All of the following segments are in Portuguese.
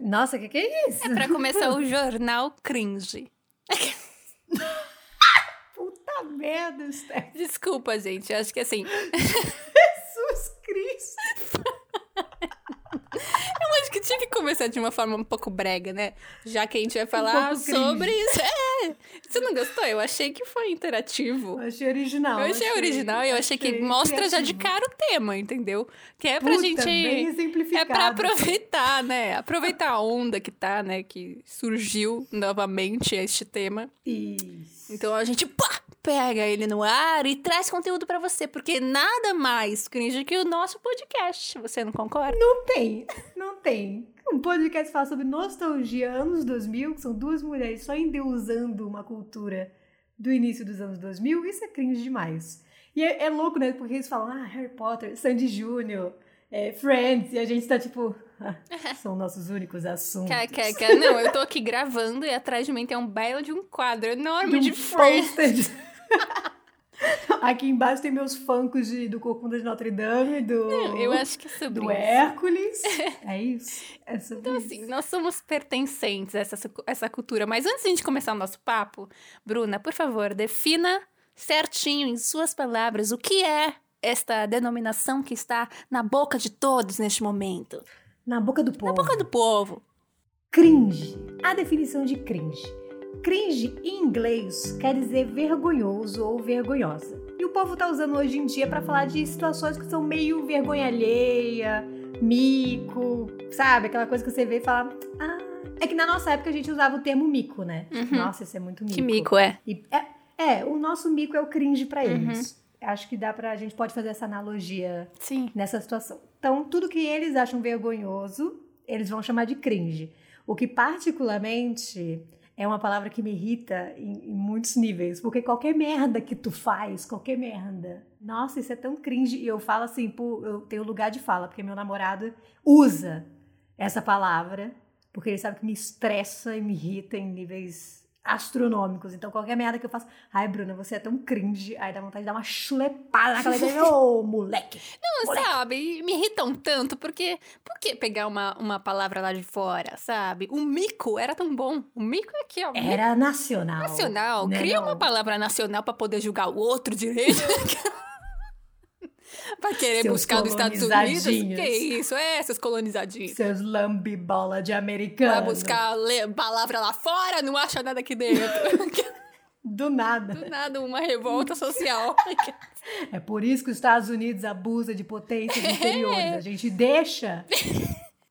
Nossa, o que, que é isso? É pra começar o jornal cringe. Puta merda, Steph. Desculpa, gente. Acho que assim. Jesus Cristo. Eu acho que tinha que começar de uma forma um pouco brega, né? Já que a gente vai falar um sobre isso. É! Você não gostou? Eu achei que foi interativo. Eu achei original. Eu achei, achei original e eu achei, achei que mostra criativo. já de cara o tema, entendeu? Que é pra Puta, gente. Bem. É pra aproveitar, né? Aproveitar a onda que tá, né? Que surgiu novamente este tema. Isso. Então a gente pá, pega ele no ar e traz conteúdo para você, porque nada mais cringe que o nosso podcast. Você não concorda? Não tem, não tem. Um podcast fala sobre nostalgia, anos 2000, que são duas mulheres só endeusando uma cultura do início dos anos 2000, isso é cringe demais. E é, é louco, né? Porque eles falam, ah, Harry Potter, Sandy Júnior, é, Friends, e a gente tá tipo, são nossos únicos assuntos. Quer. Não, eu tô aqui gravando e atrás de mim tem um belo de um quadro enorme de, um de Friends. Aqui embaixo tem meus funkos de, do Corcunda de Notre Dame, do. Não, eu acho que é sobre Do isso. Hércules. é isso. É sobre então, isso. assim, nós somos pertencentes a essa, essa cultura. Mas antes de a gente começar o nosso papo, Bruna, por favor, defina certinho, em suas palavras, o que é esta denominação que está na boca de todos neste momento. Na boca do povo. Na boca do povo. Cringe. A definição de cringe. Cringe em inglês quer dizer vergonhoso ou vergonhosa. E o povo tá usando hoje em dia para falar de situações que são meio vergonha alheia, mico, sabe? Aquela coisa que você vê e fala. Ah. É que na nossa época a gente usava o termo mico, né? Uhum. Nossa, isso é muito mico. Que mico é? E é, é, o nosso mico é o cringe para eles. Uhum. Acho que dá pra. A gente pode fazer essa analogia Sim. nessa situação. Então, tudo que eles acham vergonhoso, eles vão chamar de cringe. O que, particularmente, é uma palavra que me irrita em, em, muitos níveis. Porque qualquer merda que tu faz, qualquer merda. Nossa, isso é tão cringe. E eu falo assim, pô, eu tenho lugar de fala, porque meu namorado usa essa palavra. Porque ele sabe que me estressa e me irrita em níveis astronômicos. Então, qualquer merda que eu faço, ai, Bruna, você é tão cringe. Aí dá vontade de dar uma chulepada na cabeça. Ô, oh, moleque! Não, moleque. sabe, me irritam tanto, porque por que pegar uma, uma palavra lá de fora, sabe? O mico era tão bom. O mico é aqui, ó. Era nacional. Nacional. Né, Cria não? uma palavra nacional para poder julgar o outro direito. Pra querer Seus buscar dos Estados Unidos? Que isso? É, seus colonizadinhos. Seus lambibola de americano. Vai buscar palavra lá fora, não acha nada aqui dentro. Do nada. Do nada, uma revolta social. É por isso que os Estados Unidos abusa de potências inferiores. É. A gente deixa.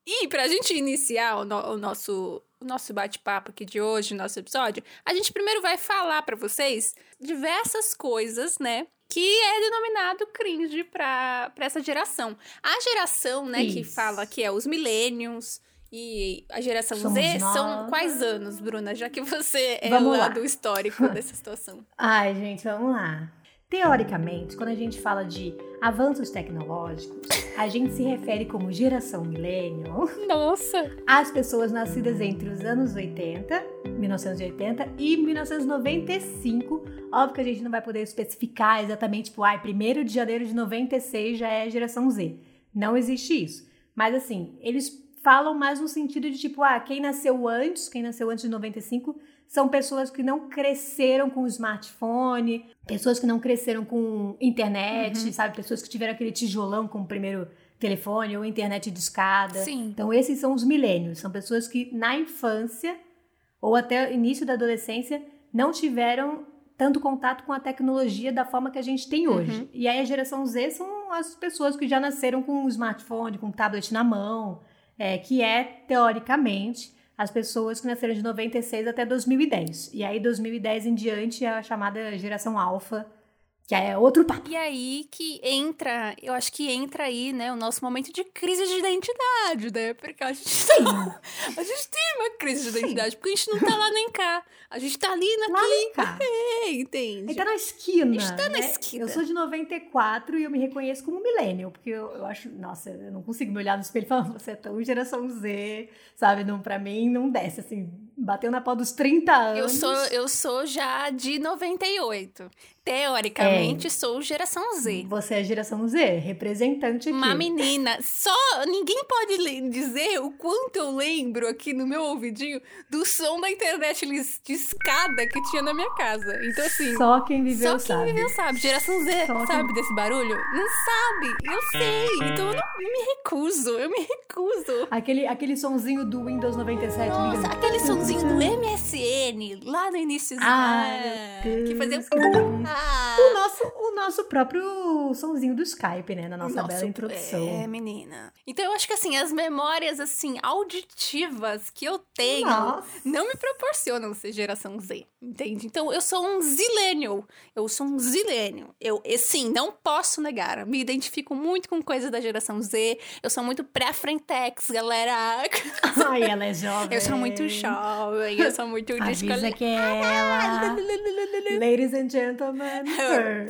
E pra gente iniciar o, no, o nosso, o nosso bate-papo aqui de hoje, nosso episódio, a gente primeiro vai falar para vocês diversas coisas, né? Que é denominado cringe para essa geração. A geração, né, Isso. que fala que é os millennials e a geração Somos Z nós. são quais anos, Bruna? Já que você é Vamos lá do histórico dessa situação. Ai, gente, vamos lá. Teoricamente, quando a gente fala de avanços tecnológicos, a gente se refere como geração millennial Nossa! às pessoas nascidas entre os anos 80, 1980 e 1995. Óbvio que a gente não vai poder especificar exatamente, tipo, ai, 1 de janeiro de 96 já é geração Z. Não existe isso. Mas assim, eles falam mais no sentido de tipo, ah, quem nasceu antes, quem nasceu antes de 95, são pessoas que não cresceram com smartphone, pessoas que não cresceram com internet, Uhum. sabe? Pessoas que tiveram aquele tijolão com o primeiro telefone ou internet de escada. Sim. Então, esses são os milênios. São pessoas que na infância ou até o início da adolescência não tiveram tanto contato com a tecnologia da forma que a gente tem hoje. Uhum. E aí a geração Z são as pessoas que já nasceram com um smartphone, com um tablet na mão, é, que é, teoricamente, as pessoas que nasceram de 96 até 2010. E aí, 2010 em diante, é a chamada geração alfa, Que é outro papo. E aí que entra, eu acho que entra aí, né, o nosso momento de crise de identidade, né? Porque a gente, Sim. a gente tem uma crise de identidade, porque a gente não tá lá nem cá. A gente tá ali Lá naquele. nem cá. É, entende? Ele tá na esquina. A gente tá na né? esquina. Eu sou de 94 e eu me reconheço como millennial, porque eu, eu acho, nossa, eu não consigo me olhar no espelho e falar, você é tão geração Z, sabe? Não, pra mim não desce, assim, bateu na pau dos 30 anos. Eu sou, eu sou já de 98. Teoricamente, sou geração Z. Você é geração Z, representante aqui. Uma menina. Só ninguém pode dizer o quanto eu lembro aqui no meu ouvidinho do som da internet de escada que tinha na minha casa. Então, assim. Só quem viveu Só quem sabe. viveu sabe. Geração Z Só quem- sabe desse barulho? Não sabe. Eu sei. Então eu, não, me recuso. Eu me recuso. Aquele, aquele sonzinho do Windows 97. Nossa, aquele sonzinho do MSN lá no início. Meu Que fazia. Ah, O nosso, o nosso próprio sonzinho do Skype, né? Na nossa Nosso- bela introdução. É, menina. Então eu acho que assim, as memórias assim auditivas que eu tenho Nossa. não me proporcionam ser geração Z, entende? Então eu sou um zillennial. Eu sou um zillennial. Eu, e, sim, não posso negar. Me identifico muito com coisas da geração Z. Eu sou muito pré-frentex, galera. Ai, ela é jovem. Eu sou muito jovem, eu sou muito descolada. que é ela. Ladies and gentlemen.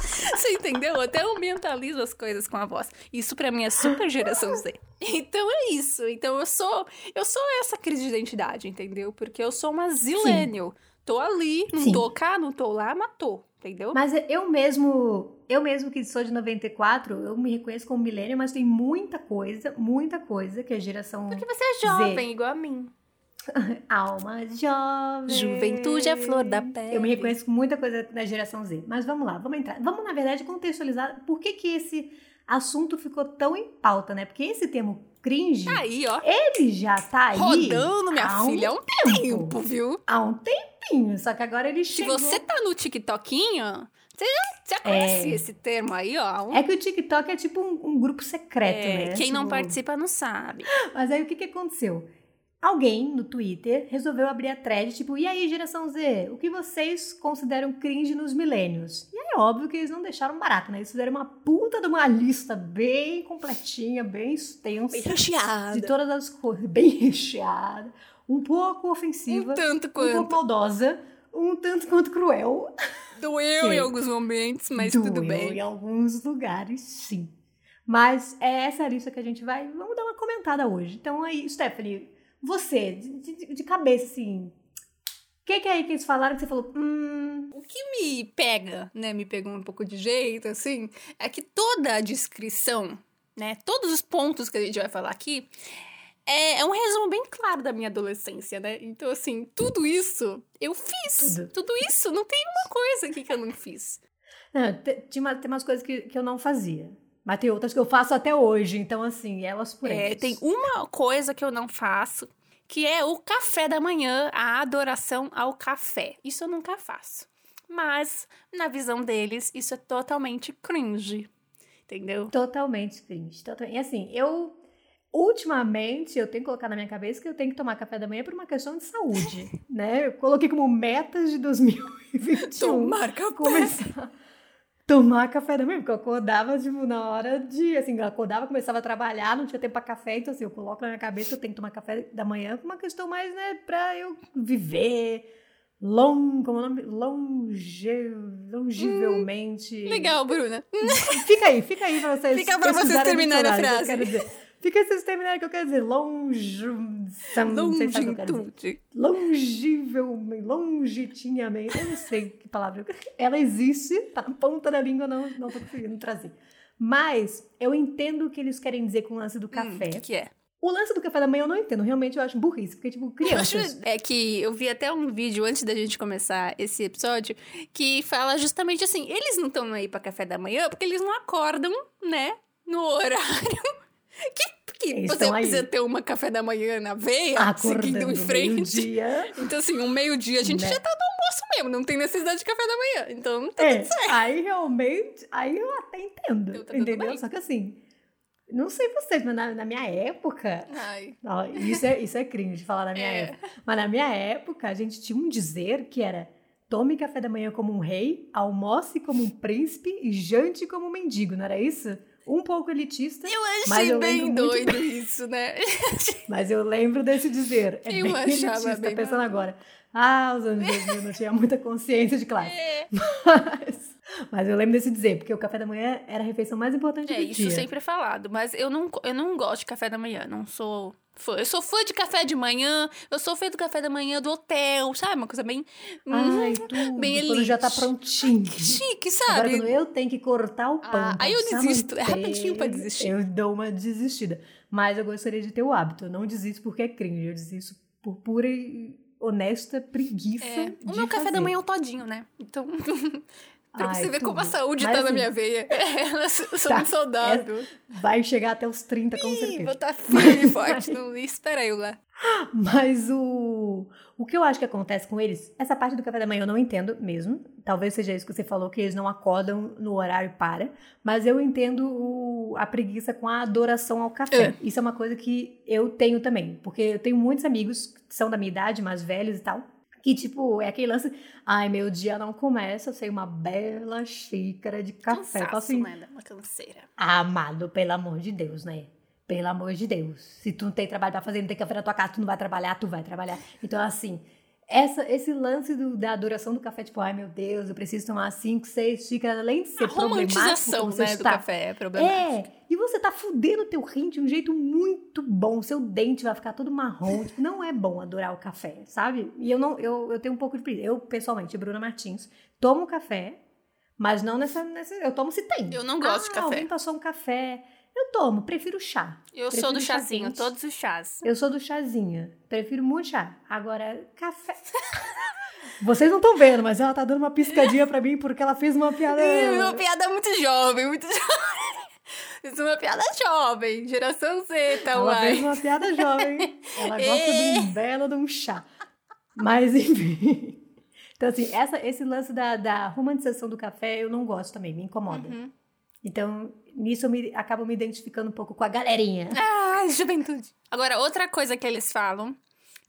Você entendeu? Eu Até eu mentalizo as coisas com a voz. Isso pra mim é super geração Z. Então é isso. Então eu sou, eu sou essa crise de identidade, entendeu? Porque eu sou uma zillennial. Tô ali, não Sim. tô cá, não tô lá, mas tô, entendeu? Mas eu mesmo, eu mesmo que sou de 94, eu me reconheço como milênio, mas tem muita coisa, muita coisa que a geração Porque você é jovem, igual a mim. alma jovem. Juventude é flor da pele. Eu me reconheço com muita coisa da geração Z. Mas vamos lá, vamos entrar. Vamos, na verdade, contextualizar por que, que esse assunto ficou tão em pauta, né? Porque esse termo cringe, Tá aí, ó. ele já tá aí. Rodando, minha há filha, há um tempo. tempo, viu? Há um tempinho. Só que agora ele Se chegou. você tá no TikTokinho, você já, já conhece esse termo aí, ó. Um, É que o TikTok é tipo um, um grupo secreto, é, né? quem não Tipo, participa não sabe. Mas aí o que, que aconteceu? Alguém no Twitter resolveu abrir a thread, tipo, e aí, geração Z, o que vocês consideram cringe nos milênios? E é óbvio que eles não deixaram barato, né? Eles fizeram uma puta de uma lista bem completinha, bem extensa, Bem recheada. de todas as coisas, bem recheada, um pouco ofensiva, Um tanto um pouco quanto. maldosa, um tanto quanto cruel. Doeu Que em alguns momentos, mas Doeu tudo Em bem. alguns lugares, sim. Mas é essa a lista que a gente vai. Vamos dar uma comentada hoje. Então aí, Stephanie, você, de, de- de cabeça, assim. O que, que é aí que eles falaram que você falou? Hum. O que me pega, né, me pegou um pouco de jeito, assim, é que toda a descrição, né, todos os pontos que a gente vai falar aqui, é, é um resumo bem claro da minha adolescência, né? Então, assim, tudo isso eu fiz. Tudo. Tudo, isso, não tem uma coisa aqui que eu não fiz. Não, te- tinha uma- tem umas coisas que, que eu não fazia. Mas tem outras que eu faço até hoje. Então, assim, elas por É, tem uma coisa que eu não faço, que é o café da manhã, a adoração ao café. Isso eu nunca faço. Mas, na visão deles, isso é totalmente cringe. Entendeu? Totalmente cringe. Total... E assim, eu. Ultimamente, eu tenho que colocar na minha cabeça que eu tenho que tomar café da manhã por uma questão de saúde, né? Eu coloquei como metas de 2021 Tomar café. começar tomar café da manhã, porque eu acordava, tipo, na hora de, assim, eu acordava, começava a trabalhar, não tinha tempo pra café, então assim, eu coloco na minha cabeça que eu tenho que tomar café da manhã por uma questão mais, né, pra eu viver long, como é o nome? Longe, longivelmente. Legal, Bruna. Fica aí, fica aí pra vocês. Fica pra vocês terminarem a dicionário, que eu frase. quero dizer. Fica vocês terminarem o que eu quero dizer. Longe. Longitude. Longivelmente, longitinhamente. Eu não sei que palavra. Ela existe, tá na ponta da língua, não, não tô conseguindo trazer. Mas eu entendo o que eles querem dizer com o lance do Hum, café. O que, que é? O lance do café da manhã eu não entendo. Realmente eu acho burrice. Porque, tipo, crianças. É que eu vi até um vídeo antes da gente começar esse episódio que fala justamente assim: eles não estão aí pra café da manhã porque eles não acordam, né? No horário. Que, que Eles você aí. precisa ter uma café da manhã na veia, seguindo Acordando em frente. meio-dia. Então, assim, um meio-dia a gente Né? já tá no almoço mesmo, não tem necessidade de café da manhã. Então, tá É, tudo certo. aí realmente, aí eu até entendo, Então tá entendeu? Só que assim, Não sei vocês, mas na, na minha época. Ai. isso, é, isso é cringe falar na minha É. época. Mas na minha época, a gente tinha um dizer que era: tome café da manhã como um rei, almoce como um príncipe e jante como um mendigo, não era isso? Um pouco elitista, Eu Mas achei eu bem doido isso, né? mas eu lembro desse dizer. É Eu bem achava elitista, bem pensando maluco. agora. Ah, os anos 2000 não tinha muita consciência de classe. É, Mas, mas eu lembro desse dizer, porque o café da manhã era a refeição mais importante é do isso dia. sempre é falado. Mas eu não, eu não gosto de café da manhã. Não sou fã. Eu sou fã de café de manhã. Eu sou fã do café da manhã do hotel, sabe? Uma coisa bem. Ai, hum, tudo. bem quando já tá elite. prontinho. chique, Agora, sabe? quando eu tenho que cortar o pão. Ah, aí eu desisto. É rapidinho pra desistir. Eu dou uma desistida. Mas eu gostaria de ter o hábito. Eu não desisto porque é cringe. Eu desisto por pura e honesta preguiça. É, o meu café da fazer. manhã é o todinho, né? Então. pra Ai, você ver como a saúde Mas, tá na assim, minha veia. Eu sou sou tá, muito saudável. Vai chegar até os 30, com Ih, certeza. vou estar firme e forte. Não espera eu lá. Mas o, o que eu acho que acontece com eles, essa parte do café da manhã eu não entendo mesmo. Talvez seja isso que você falou, que eles não acordam no horário para. Mas eu entendo o- a preguiça com a adoração ao café. É. Isso é uma coisa que eu tenho também. Porque eu tenho muitos amigos que são da minha idade, mais velhos e tal. Que, tipo, é aquele lance. Ai, meu dia não começa sem uma bela xícara de café. Cansaço, assim, né? Uma canseira. amado, pelo amor de Deus, né? Pelo amor de Deus. Se tu não tem trabalho pra fazer, não tem café na tua casa, tu não vai trabalhar, tu vai trabalhar. Então, assim, essa, esse lance do- da adoração do café, tipo, ai meu Deus, eu preciso tomar cinco, seis xícaras, além de ser A problemático, romantização, né, do café é problemático. É, e você tá fudendo teu rim de um jeito muito bom. Seu dente vai ficar todo marrom. Tipo, não é bom adorar o café, sabe? E eu não, eu, eu tenho um pouco de preguiça. Eu, pessoalmente, Bruna Martins, tomo café, mas não nessa, nessa. Eu tomo se tem. Eu não gosto ah, de café. Alguém passou um café. Eu tomo, prefiro chá. Eu Prefiro sou do chazinho, quente. todos os chás. Eu sou do chazinho. Prefiro muito chá. Agora, café. Vocês não estão vendo, mas ela tá dando uma piscadinha pra mim porque ela fez uma piada. Uma piada muito jovem, muito jovem. Isso é uma piada jovem, geração Z, tá Ela fez uai. uma piada jovem. Ela gosta de um belo de um chá. Mas, enfim. Então, assim, essa, esse lance da, da romantização do café eu não gosto também, me incomoda. Uhum. Então, nisso eu me, acabo me identificando um pouco com a galerinha. Ah, juventude. Agora, outra coisa que eles falam,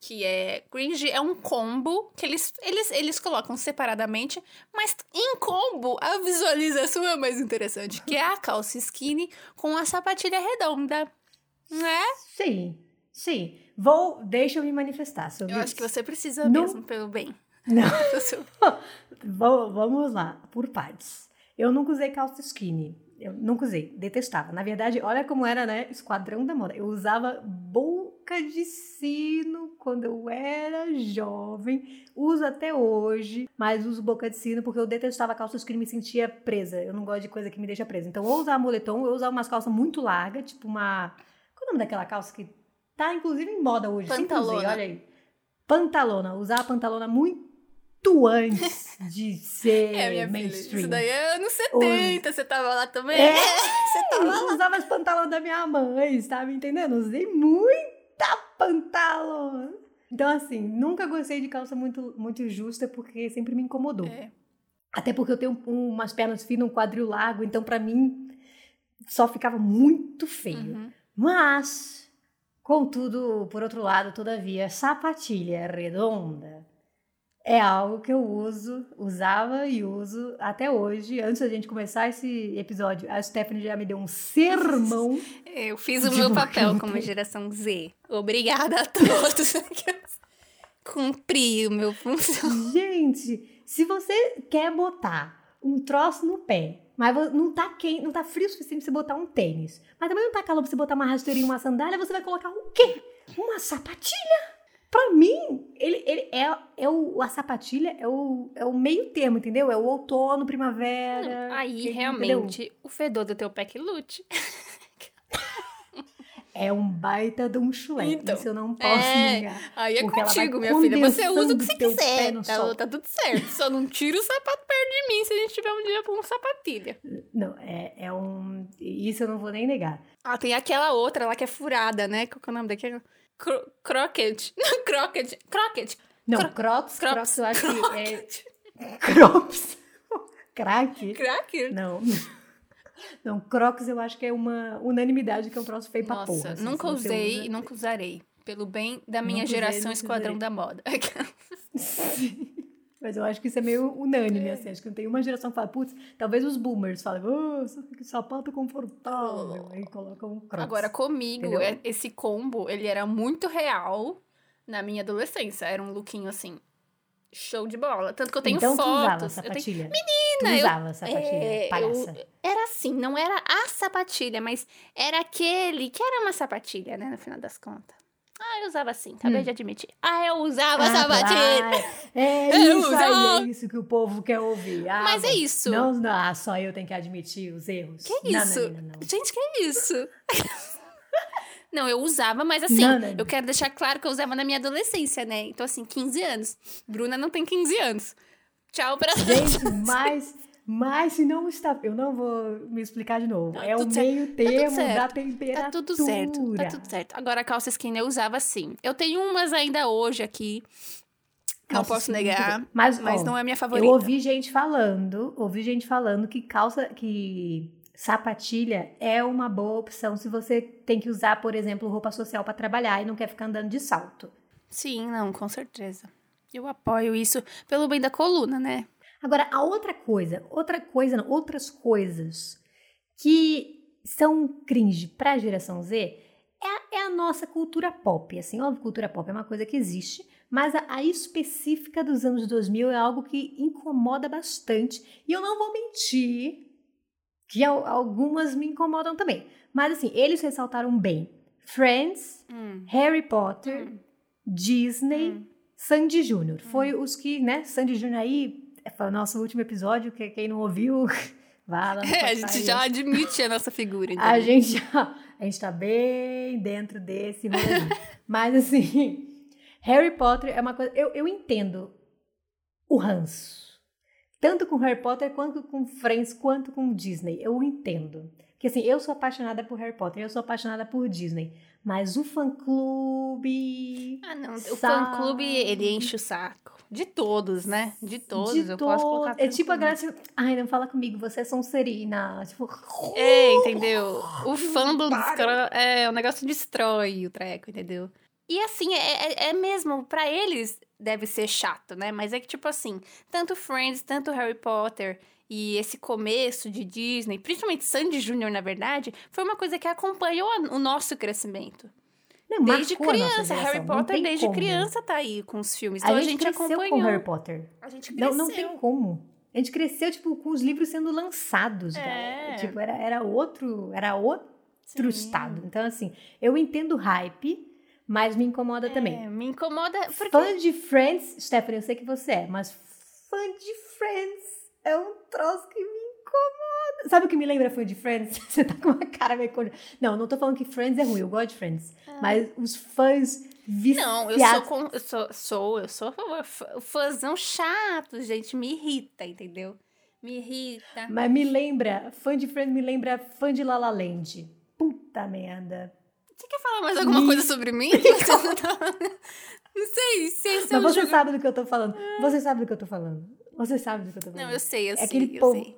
que é cringe, é um combo que eles, eles, eles colocam separadamente, mas em combo a visualização é mais interessante, que é a calça skinny com a sapatilha redonda. Né? Sim, sim. Vou, deixa eu me manifestar sobre Eu acho que você precisa Não- mesmo, pelo bem. Não. vamos lá, por partes. Eu nunca usei calça skinny. Eu nunca usei, detestava. Na verdade, olha como era, né? Esquadrão da moda. Eu usava boca de sino quando eu era jovem. Uso até hoje, mas uso boca de sino porque eu detestava calça skinny e me sentia presa. Eu não gosto de coisa que me deixa presa. Então, ou usava moletom, ou usava umas calças muito largas, tipo uma. Qual é o nome daquela calça que tá inclusive em moda hoje? Sempre usei, Pantalona. olha aí. Pantalona. Usava pantalona muito antes de ser É, minha filha, mainstream. isso daí é anos 70, você tava lá também? É, Você tava lá. usava as pantalonas da minha mãe, me entendendo? Usei muita pantalona. Então, assim, nunca gostei de calça muito, muito justa porque sempre me incomodou. É. Até porque eu tenho um- umas pernas finas, um quadril largo, então pra mim só ficava muito feio. Uhum. Mas, contudo, por outro lado, todavia, sapatilha redonda é algo que eu uso, usava e uso até hoje. Antes da gente começar esse episódio, a Stephanie já me deu um sermão. Eu fiz o meu papel como geração Z. Obrigada a todos. Cumpri o meu função. gente, se você quer botar um troço no pé, mas não tá quente, não tá frio o suficiente pra você botar um tênis, mas também não tá calor pra você botar uma rasteirinha e uma sandália, você vai colocar o quê? Uma sapatilha? Pra mim, ele, ele é, é o, a sapatilha é o, é o meio termo, entendeu? É o outono, primavera. Aí, entendeu? realmente, o fedor do teu que lute. É um baita de um chulé. Então, Isso eu não posso é, negar. Aí é contigo, minha filha. Você usa o que você quiser. Tá, sol. tá tudo certo. Só não tira o sapato perto de mim se a gente tiver um dia com sapatilha. Não, é, é um. Isso eu não vou nem negar. Ah, tem aquela outra lá que é furada, né? Qual que é o nome daquela? Cro croquet. Não, croquet. Croquet. Não, Cro- crocs, crocs, eu acho que é. Crocs. Crack? Cracker? Não. Não, Crocs eu acho que é uma unanimidade que é um troço feio pra Nossa, porra. assim, nunca usei e nunca usarei. Pelo bem da minha Nunca usei, geração nunca Esquadrão usarei. da Moda. Sim. Mas eu acho que isso é meio unânime, assim. Acho que não tem uma geração que fala, putz, talvez os boomers falem, oh, que sapato confortável. Aí colocam um crocs. Agora, comigo, Entendeu? é- esse combo, ele era muito real na minha adolescência. Era um lookinho assim, show de bola. Tanto que eu tenho então, tu usava fotos. eu tenho- sapatilha? Menina, tu eu- usava sapatilha, É, eu- palhaça. Era assim, não era a sapatilha, mas era aquele que era uma sapatilha, né, no final das contas. Ah, eu usava assim, acabei Hum. de admitir. Ah, eu usava Ah, sapatilha. É isso usava. aí, é isso que o povo quer ouvir. Ah, Mas é isso. Não, não, ah, só eu tenho que admitir os erros. Que Não, isso? Não, não, não. Gente, que isso? Não, eu usava, mas assim, Não, não, não. eu quero deixar claro que eu usava na minha adolescência, né? Então, assim, 15 anos. Bruna não tem 15 anos. Tchau pra Gente, mas, mas se não está. Eu não vou me explicar de novo. Tá é o certo. meio termo certo. da temperatura. Tá tudo certo, tá tudo certo. Agora, a calça skinny eu usava assim. Eu tenho umas ainda hoje aqui. não Calça posso skinny, negar. Mas, Mas ó, não é minha favorita. Eu ouvi gente falando, ouvi gente falando que calça, que sapatilha é uma boa opção se você tem que usar, por exemplo, roupa social para trabalhar e não quer ficar andando de salto. Sim, não, com certeza. Eu apoio isso pelo bem da coluna, né? Agora, a outra coisa, outra coisa, não, outras coisas que são cringe para a geração Z é a, é a nossa cultura pop. Assim, óbvio, cultura pop é uma coisa que existe, mas a, a específica dos anos 2000 é algo que incomoda bastante. E eu não vou mentir que al- algumas me incomodam também. Mas assim, eles ressaltaram bem Friends, Hum. Harry Potter, Hum. Disney, Hum. Sandy Júnior. Foi os que, né? Sandy Júnior aí, foi o nosso último episódio, que quem não ouviu, vá lá É, a gente já admite a nossa figura, entendeu? A gente já, a gente tá bem dentro desse rolê. Mas assim, Harry Potter é uma coisa. Eu, eu entendo o ranço. Tanto com Harry Potter, quanto com Friends, quanto com Disney. Eu entendo. Porque assim, eu sou apaixonada por Harry Potter, eu sou apaixonada por Disney. Mas o fã-clube. Ah, não. O fã-clube, ele enche o saco. De todos, né? De todos. de eu posso colocar É tipo a. Graça. Ai, não fala comigo, você é Sonserina. Tipo. É, entendeu? O fandom caras. É, o negócio destrói o treco, entendeu? E assim, é, é, é mesmo, pra eles deve ser chato, né? Mas é que, tipo assim, tanto Friends, tanto Harry Potter e esse começo de Disney, principalmente Sandy Júnior, na verdade, foi uma coisa que acompanhou o nosso crescimento. Não, Desde criança. Harry não Potter, desde como. criança, tá aí com os filmes. Então a a gente, gente, cresceu acompanhou. com Harry Potter. A gente Não, cresceu. não tem como. A gente cresceu, tipo, com os livros sendo lançados. É. Tipo, era, era outro, era outro Sim. estado. Então, assim, eu entendo hype, mas me incomoda também. É, me incomoda porque... Fã de Friends, Stephanie, eu sei que você é, mas fã de Friends é um troço que me incomoda. Sabe o que me lembra fã de Friends? Você tá com uma cara meio... co- Não, não tô falando que Friends é ruim, eu gosto de Friends. Mas os fãs viciados... Não, eu sou, com, eu sou, sou, eu sou fã- fãzão chato, gente, me irrita, entendeu? Me irrita. Mas me lembra, fã de Friends me lembra fã de La La Land. Puta merda. Você quer falar mais alguma Me- coisa sobre mim? Não, tá... não sei, se esse é Mas você jogo- sabe do que eu tô falando. Você sabe do que eu tô falando. Você sabe do que eu tô falando. Não, eu sei, eu É sei, aquele eu povo sei.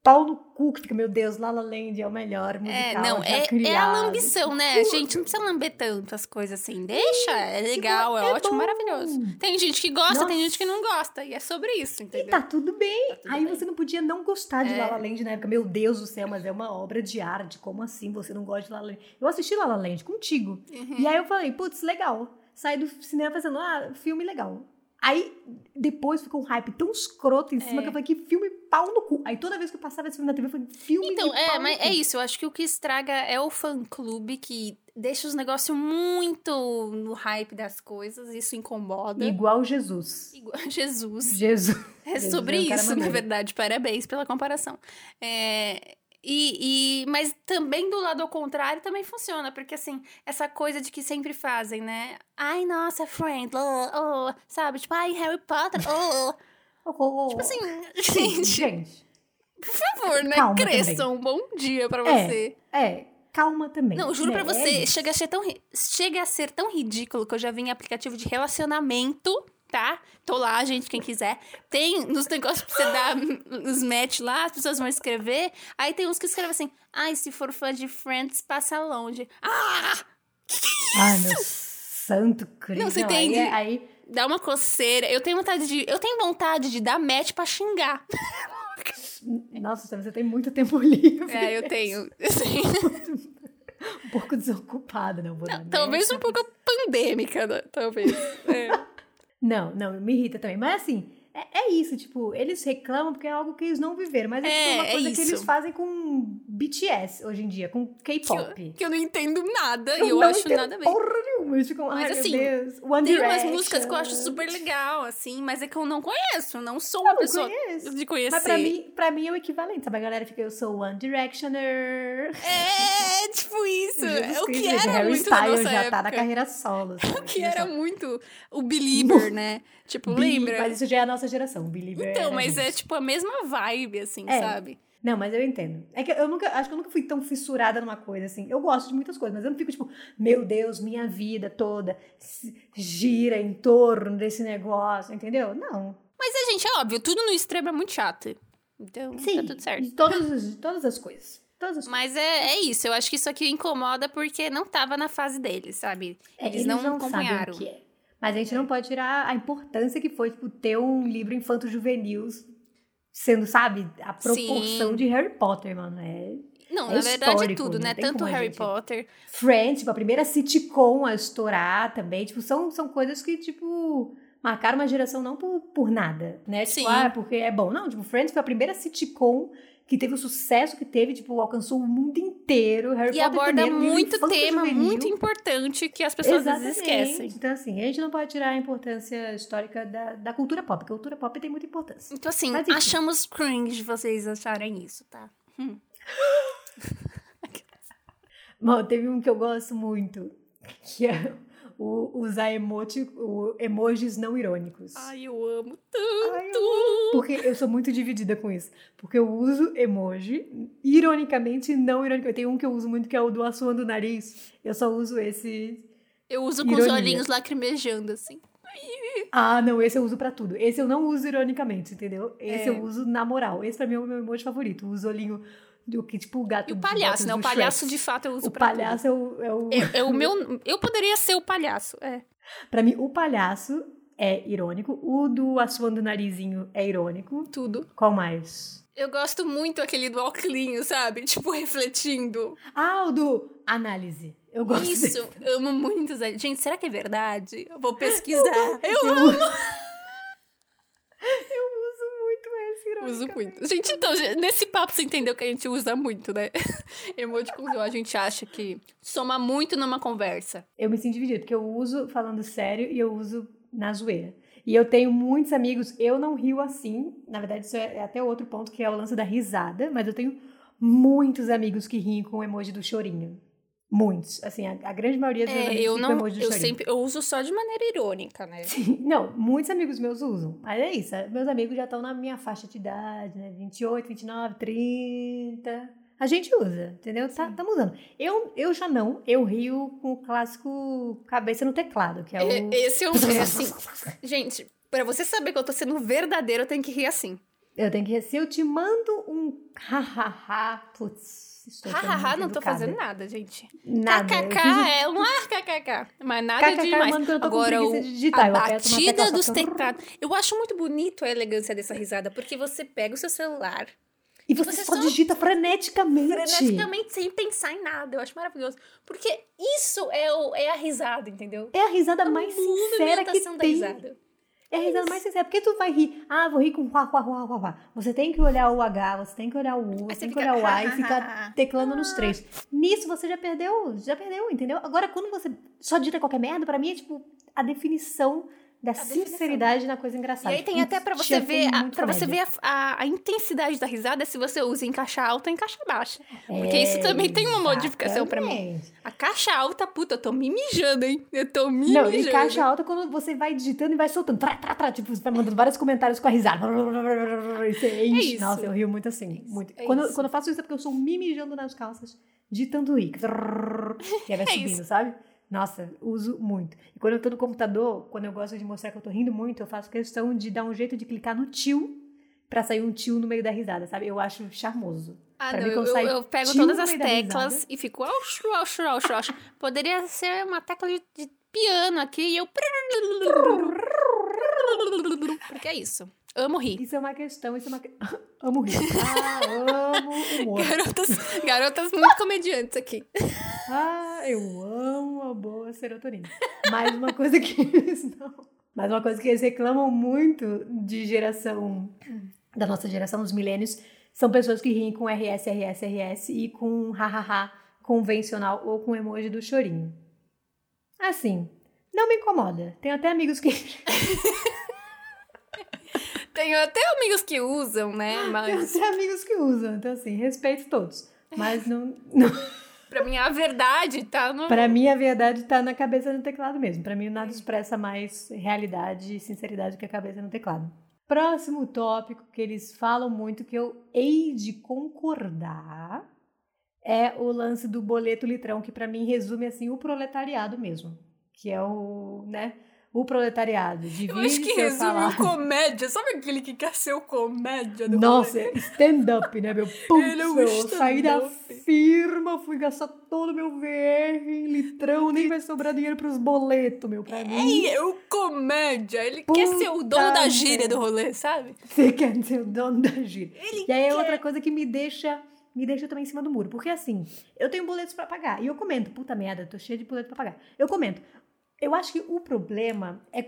Pau no cu que fica, meu Deus, La La Land é o melhor musical É, não, já é, é a criado. lambição, né? Gente, não precisa lamber tanto as coisas assim. Deixa, é legal, é, é ótimo, bom. maravilhoso. Tem gente que gosta, tem Nossa. gente que não gosta. E é sobre isso, E entendeu? tá tudo bem. tudo Aí bem. você não podia não gostar de É. La La Land na época. Meu Deus do céu, mas é uma obra de arte. Como assim você não gosta de La La Land? Eu assisti La La Land contigo. Uhum. E aí eu falei, putz, legal. Saí do cinema pensando, ah, filme legal. Aí depois ficou um hype tão escroto em cima É. que eu falei, que filme pau no cu. Aí toda vez que eu passava esse filme na TV, eu falei, filme Então, é, pau mas no é cu. isso. Eu acho que o que estraga é o fã-clube que deixa os negócios muito no hype das coisas. Isso incomoda. Igual Jesus. Igual Jesus. Jesus. É Jesus sobre é isso, na verdade. Parabéns pela comparação. É, e, e- mas também do lado ao contrário também funciona, porque assim, essa coisa de que sempre fazem, né? Ai, nossa, friend, oh, oh, sabe? Tipo, ai, Harry Potter, oh, oh. Tipo assim, Gente, gente, por favor, né? Calma Cresçam, um bom dia pra É. você. É, calma também. Não, juro pra né? você, É chega a, ser tão, chega a ser tão ridículo que eu já vi em aplicativo de relacionamento tá? Tô lá, gente, quem quiser. Tem nos negócios pra você dar os match lá, as pessoas vão escrever. Aí tem uns que escrevem assim: ai, se for fã de Friends, passa longe. Ah! Ai, meu santo Cristo. Não, você aí entende? é- Aí, Dá uma coceira. Eu tenho vontade de. Eu tenho vontade de dar match pra xingar. nossa, você tem muito tempo livre. É, eu tenho. Eu tenho. Um pouco desocupada, não vou dar Talvez um pouco pandêmica, né? talvez. É. Não, não, me irrita também. Mas assim, é, é isso, tipo, eles reclamam porque é algo que eles não viveram. Mas é, tipo, É, uma é coisa que isso. eles fazem com BTS hoje em dia, com Que, eu, K-pop. que eu não entendo nada e eu acho nada ver. Porra nenhuma. Eles ficam, Mas, assim, meu Deus. One Tem umas Direction. músicas que eu acho super legal, assim, mas é que eu não conheço. Não sou uma Eu não pessoa conheço. de conhecer. Mas pra mim, pra mim é o equivalente, sabe? A galera fica, eu sou One Directioner. É, tipo isso. Jesus É o que Cristo, era Harry muito Styles já época. tá na carreira solo. O que era muito o Belieber, né? Tipo, lembra? Mas isso já é a nossa geração, o Believer. Então, mas gente. é tipo a mesma vibe, assim, É. sabe? Não, mas eu entendo. É que eu nunca, acho que eu nunca fui tão fissurada numa coisa assim. Eu gosto de muitas coisas, mas eu não fico tipo, meu Deus, minha vida toda gira em torno desse negócio, entendeu? Não. Mas é, gente, é óbvio, tudo no extremo é muito chato. Então, Sim, tá tudo certo. todas, as- todas as coisas. Mas é, é isso, eu acho que isso aqui incomoda porque não tava na fase deles, sabe? É, Eles, não, sabem acompanharam. o que é. Mas a gente não pode tirar a importância que foi, tipo, ter um livro infanto-juvenil sendo, sabe, a proporção Sim. de Harry Potter, mano. É Não, É na verdade é tudo, né? Tanto Harry gente- Potter. Friends, tipo, a primeira sitcom a estourar também, tipo, são, são coisas que, tipo, marcaram uma geração não por, por nada, né? Tipo, Sim. ah, porque é bom. Não, tipo, Friends foi a primeira sitcom que teve o sucesso que teve, tipo, alcançou o mundo inteiro. Harry E Potter aborda livro muito tema, infanto-juvenil. muito importante que as pessoas às vezes Exatamente. esquecem. Então, assim, a gente não pode tirar a importância histórica da, da cultura pop, porque a cultura pop tem muita importância. Então, assim, Mas, achamos cringe vocês acharem isso, tá? Bom, teve um que eu gosto muito, que é o, usar emoji, o, emojis não irônicos. Ai, eu amo tanto. Ai, eu Porque eu sou muito dividida com isso. Porque eu uso emoji, ironicamente não ironicamente. Tem um que eu uso muito que é o do assoando o nariz. Eu só uso esse. Eu uso com os Ironia. olhinhos lacrimejando, assim. Ah, não, esse eu uso pra tudo. Esse eu não uso ironicamente, entendeu? Esse É. eu uso na moral. Esse pra mim é o meu emoji favorito. O olhinho do que, tipo, o gato E o palhaço, né? O palhaço, Shrek. de fato, eu uso O palhaço é o. É o... É, é o meu... Eu poderia ser o palhaço, é. Pra mim, o palhaço é irônico. O do assoando o narizinho é irônico. Tudo. Qual mais? Eu gosto muito aquele do óculinho, sabe? Tipo, refletindo. Ah, o do análise. Eu gosto Isso, desse. eu amo muito. Gente, será que é verdade? Eu vou pesquisar. Eu, Eu amo. Eu uso muito esse irônico. Uso muito. Gente, então, nesse papo você entendeu que a gente usa muito, né? Emoticons, a gente acha que soma muito numa conversa. Eu me sinto dividida, porque eu uso falando sério e eu uso na zoeira. E eu tenho muitos amigos, eu não rio assim. Na verdade, isso é até outro ponto, que é o lance da risada. Mas eu tenho muitos amigos que riem com o emoji do chorinho. Muitos. Assim, a, a grande maioria dos meus É, amigos eu não. emoji Eu sempre. Eu uso só de maneira irônica, né? Sim, não, muitos amigos meus usam. Mas é isso, meus amigos já estão na minha faixa de idade, né? 28, 29, 30. A gente usa, entendeu? Tá, tamo usando. Eu, eu já não, eu rio com o clássico cabeça no teclado, que é o. E- Esse é um. É assim. Gente, pra você saber que eu tô sendo verdadeiro, eu tenho que rir assim. Eu tenho que. Se eu te mando um hahaha, putz, estou Hahaha, muito não tô fazendo nada, gente. Nada. KKK fiz é um ar KKK. Mas nada KKK demais. eu tô Agora, o, de digitar, a batida dos eu- teclados. Eu acho muito bonito a elegância dessa risada, porque você pega o seu celular E você, você só só- digita freneticamente. freneticamente sem pensar em nada. Eu acho maravilhoso. Porque isso é, o, é a risada, entendeu? É a risada A mais sincera que da tem. risada. É a risada mais sincera. Por que tu vai rir? Ah, vou rir com quá, quá, quá, quá, quá. Você tem que olhar o H, você tem que olhar o U, você tem que olhar o A e ficar teclando nos três. Nisso você já perdeu, já perdeu, entendeu? Agora, quando você só digita qualquer merda, pra mim é tipo a definição da definição. sinceridade na coisa engraçada. E aí tem até pra você ver, a, pra você ver a, a- a intensidade da risada se você usa em caixa alta ou em caixa baixa. Porque É, isso também tem uma modificação pra mim. exatamente. A caixa alta, puta, eu tô me mijando, hein? Eu tô me Não, e mijando. caixa alta quando você vai digitando e vai soltando. Trá, trá, trá, tipo, você vai mandando vários comentários com a risada. E você enche. isso. Nossa, eu rio muito assim. muito. é quando, isso. quando eu faço isso é porque eu sou me mijando nas calças, digitando i. E aí vai É subindo, sabe? Nossa, uso muito. E quando eu tô no computador, quando eu gosto de mostrar que eu tô rindo muito, eu faço questão de dar um jeito de clicar no tio pra sair um tio no meio da risada, sabe? Eu acho charmoso. Ah, Pra não, eu, eu, eu pego todas as teclas e fico auxu, auxu, auxu, auxu. Poderia ser uma tecla de, de piano aqui e eu. Porque é isso. Amo rir. Isso é uma questão, isso é uma. Amo rir. Ah, amo humor. Garotas, garotas muito comediantes aqui. Ah, eu amo a boa serotonina. Mas uma coisa que eles não. Mas uma coisa que eles reclamam muito de geração, da nossa geração, dos milênios, são pessoas que riem com RS, RS, RS e com hahaha convencional ou com emoji do chorinho. Assim, não me incomoda. Tenho até amigos que. Tenho até amigos que usam, né? Tenho Mas até amigos que usam. Então, assim, respeito todos. Mas não. não pra mim a verdade tá no. Pra mim, a verdade tá na cabeça no teclado mesmo. Pra mim, nada expressa mais realidade e sinceridade que a cabeça no teclado. Próximo tópico que eles falam muito, que eu hei de concordar, é o lance do boleto litrão, que pra mim resume assim o proletariado mesmo. Que é o, né? O proletariado. Divide Eu acho que resume salário. o comédia. Sabe aquele que quer ser o comédia do Nossa, stand-up, né, meu? Putz, Ele é um eu saí da firma, fui gastar todo o meu VR em litrão, nem vai sobrar dinheiro pros boletos, meu, pra mim. É, é o comédia. Ele quer ser o dono da Puta gíria do rolê, sabe? Você quer ser o dono da gíria. Ele E aí é outra coisa que me deixa, me deixa também em cima do muro. Porque assim, eu tenho boletos pra pagar. E eu comento, puta merda, tô cheia de boleto pra pagar. Eu comento. Eu acho que o problema é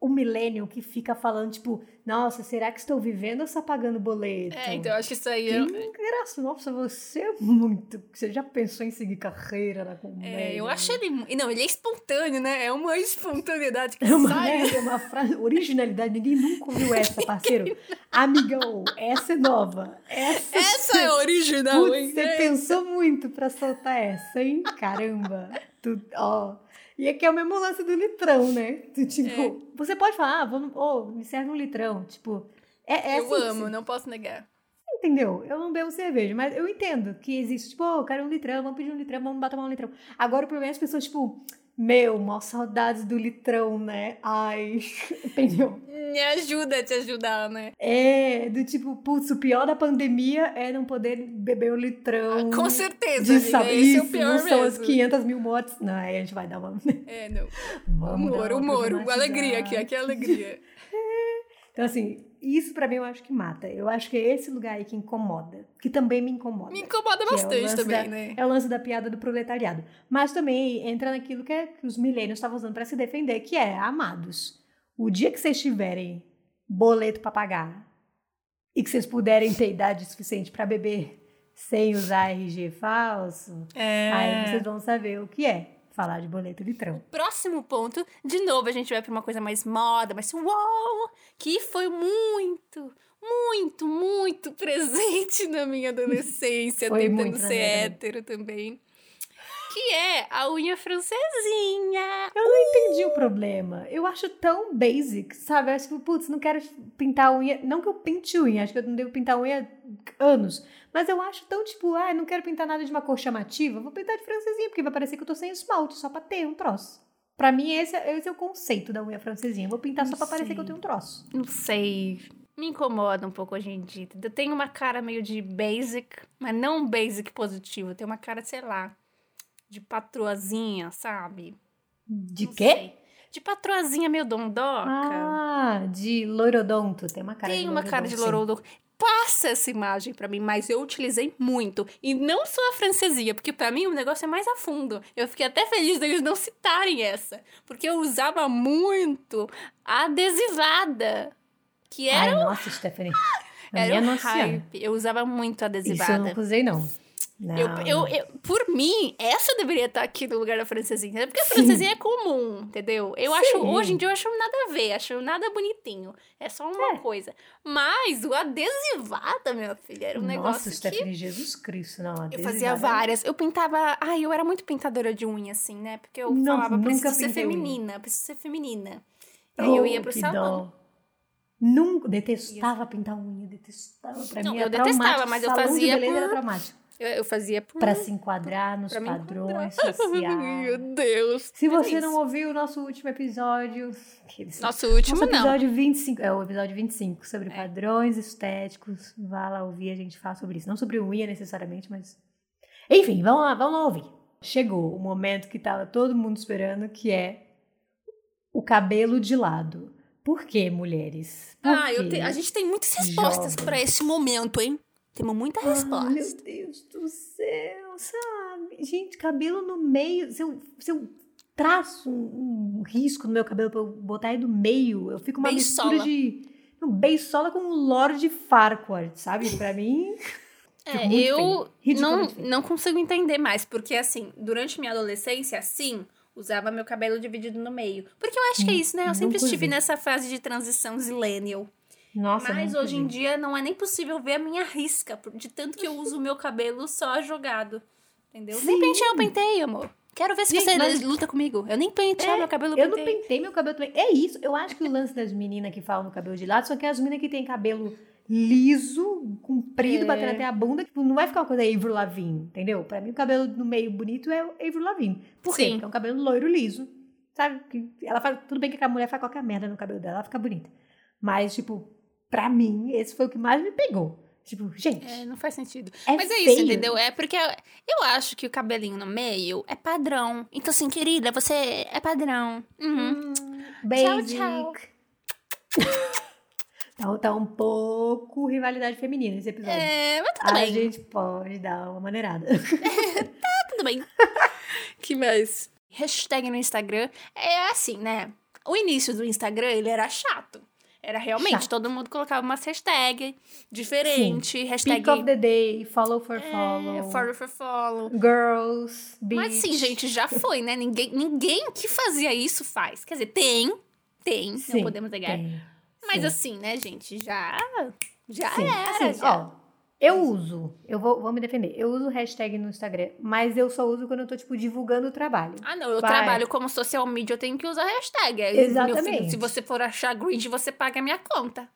o, milênio que fica falando, tipo, nossa, será que estou vivendo ou só pagando boleto? É, então eu acho que isso aí Que é. engraçado. Nossa, você é muito. Você já pensou em seguir carreira na comédia? É, eu acho ele. Não, ele é espontâneo, né? É uma espontaneidade que É uma, sai. né, é uma frase, originalidade, ninguém nunca ouviu essa, parceiro. Amigão, essa é nova. Essa, Essa é original, Putz, hein? você pensou muito pra soltar essa, hein? Caramba. Tu, ó. E aqui é o mesmo lance do litrão, né? Tipo, É. você pode falar, ah, vamos, ô, me serve um litrão. Tipo, é, é eu assim que amo, não posso negar. Entendeu? Eu não bebo cerveja, mas eu entendo que existe, tipo, oh, eu quero um litrão, vamos pedir um litrão, vamos bater um litrão. Agora o problema é as pessoas, tipo, meu, mó saudades do litrão, né? Ai, entendeu? Me ajuda a te ajudar, né? É, do tipo, putz, o pior da pandemia é não poder beber o litrão. Com certeza, de saber esse é o isso, pior não são as mesmo. 500 mil mortes. Não, aí a gente vai dar uma... É, não. Vamos Humor, humor, alegria aqui, aqui é alegria. Então, assim, isso pra mim eu acho que mata. Eu acho que é esse lugar aí que incomoda. Que também me incomoda. Me incomoda é bastante lance também, da- né? É o lance da piada do proletariado. Mas também entra naquilo que, é, que os milênios estavam usando pra se defender, que é, amados, o dia que vocês tiverem boleto pra pagar e que vocês puderem ter idade suficiente pra beber sem usar RG falso, É. aí vocês vão saber o que é falar de boleto litrão. Próximo ponto, de novo a gente vai pra uma coisa mais moda, mais uau, que foi muito, muito, muito presente na minha adolescência, tentando ser hétero também. Que é a unha francesinha. Eu não entendi o problema. Eu acho tão basic, sabe? Eu acho que, putz, não quero pintar a unha. Não que eu pinte unha, acho que eu não devo pintar unha há anos. Mas eu acho tão tipo, ah, não quero pintar nada de uma cor chamativa, vou pintar de francesinha, porque vai parecer que eu tô sem esmalte, só pra ter um troço. Pra mim, esse, é- esse é o conceito da unha francesinha. Vou pintar só Não pra parecer sei. que eu tenho um troço. Não sei. Me incomoda um pouco hoje em dia. Eu tenho uma cara meio de basic, mas não basic positivo. Eu tenho uma cara, sei lá, de patroazinha, sabe? De Não quê? sei. De patroazinha meio dondoca. Ah, de loirodonto. Tem uma cara Tem de uma cara de sim. Passa essa imagem pra mim, mas eu utilizei muito. E não só a francesinha, porque pra mim o negócio é mais a fundo. Eu fiquei até feliz deles não citarem essa. Porque eu usava muito a adesivada. Que Ai, era, nossa, Stephanie. Era um hype. Eu usava muito a Isso eu adesivada. nunca usei, não. Eu, eu, eu- por mim, essa deveria estar aqui no lugar da francesinha. Porque a Sim. francesinha é comum, entendeu? Eu Sim. acho, hoje em dia, eu acho nada a ver, acho nada bonitinho. É só uma coisa. Mas o adesivada, minha filha, era um Nossa, negócio que Stephanie, Jesus Cristo, não. eu adesivada fazia é- várias. Eu pintava. Ai, eu era muito pintadora de unha, assim, né? Porque eu Não, falava, preciso ser pintei unha. feminina, preciso ser feminina. E aí eu Oh, ia pro que salão. dó. Nunca, detestava pintar unha, detestava. Pra Não, mim eu detestava, mas eu fazia por- era traumático. Eu, eu fazia por... Pra se enquadrar nos padrões Meu sociais. Deus. Se é você isso. não ouviu o nosso último episódio. Nosso último, Nosso não. episódio 25, é o episódio 25, sobre padrões estéticos. Vá lá ouvir, a gente fala sobre isso. Não sobre unha necessariamente, mas. Enfim, vamos lá, vamos lá ouvir. Chegou o momento que tava todo mundo esperando, que é o cabelo de lado. Por que, mulheres? Por Ah, te- a gente tem muitas respostas pra esse momento, hein? Temos muita Ah, resposta. meu Deus do céu, sabe? Gente, cabelo no meio. Se eu, se eu traço um, um risco no meu cabelo pra eu botar ele no meio, eu fico uma Beisola. mistura de. Um beisola com o Lord Farquaad, sabe? Pra mim. É, eu não, não consigo entender mais, porque assim, durante minha adolescência, sim, usava meu cabelo dividido no meio. Porque eu acho que é isso, né? Eu sempre estive nessa fase de transição zillennial. Nossa, Mas nunca hoje em dia não é nem possível ver a minha risca, de tanto que eu uso o meu cabelo só jogado. Entendeu? Nem Sim. pentear eu pentei, amor. Quero ver se Gente, você mas- luta comigo. Eu nem pentear É, meu cabelo Eu não pentei. pentei meu cabelo também. É isso. Eu acho que o lance das meninas que falam no cabelo de lado são aquelas meninas que têm cabelo liso, comprido, É. batendo até a bunda. Não vai ficar uma coisa Avril Lavigne, entendeu? Pra mim, o cabelo no meio bonito é Avril Lavigne. Por quê? Sim. Porque é um cabelo loiro liso. Sabe? Ela faz, tudo bem que a mulher faz qualquer merda no cabelo dela, ela fica bonita. Mas, tipo, pra mim, esse foi o que mais me pegou. Tipo, gente, É, não faz sentido. é Mas é isso, entendeu? É porque eu, eu acho que o cabelinho no meio é padrão. Então, assim, querida, você é padrão. Uhum. Basic. tchau. Então tá um pouco rivalidade feminina esse episódio. É, mas tudo a bem. gente pode dar uma maneirada. Tudo bem. que mais? Hashtag no Instagram. É assim, né? O início do Instagram, ele era chato. Era realmente, Chato. todo mundo colocava umas hashtag diferente. Hashtag Pick of the day, follow for follow. é, follow for follow. Girls, beach. Mas sim, gente, já foi, né? Ninguém, ninguém que fazia isso faz. Quer dizer, tem, tem, Sim, não podemos negar. tem. Mas Sim. assim, né, gente, já, já Sim, era, assim, já. ó, eu uso, eu vou, vou me defender, eu uso hashtag no Instagram, mas eu só uso quando eu tô, tipo, divulgando o trabalho. Ah, não, eu Vai. trabalho como social media, eu tenho que usar hashtag. Exatamente. Filho, se você for achar gringe, você paga a minha conta.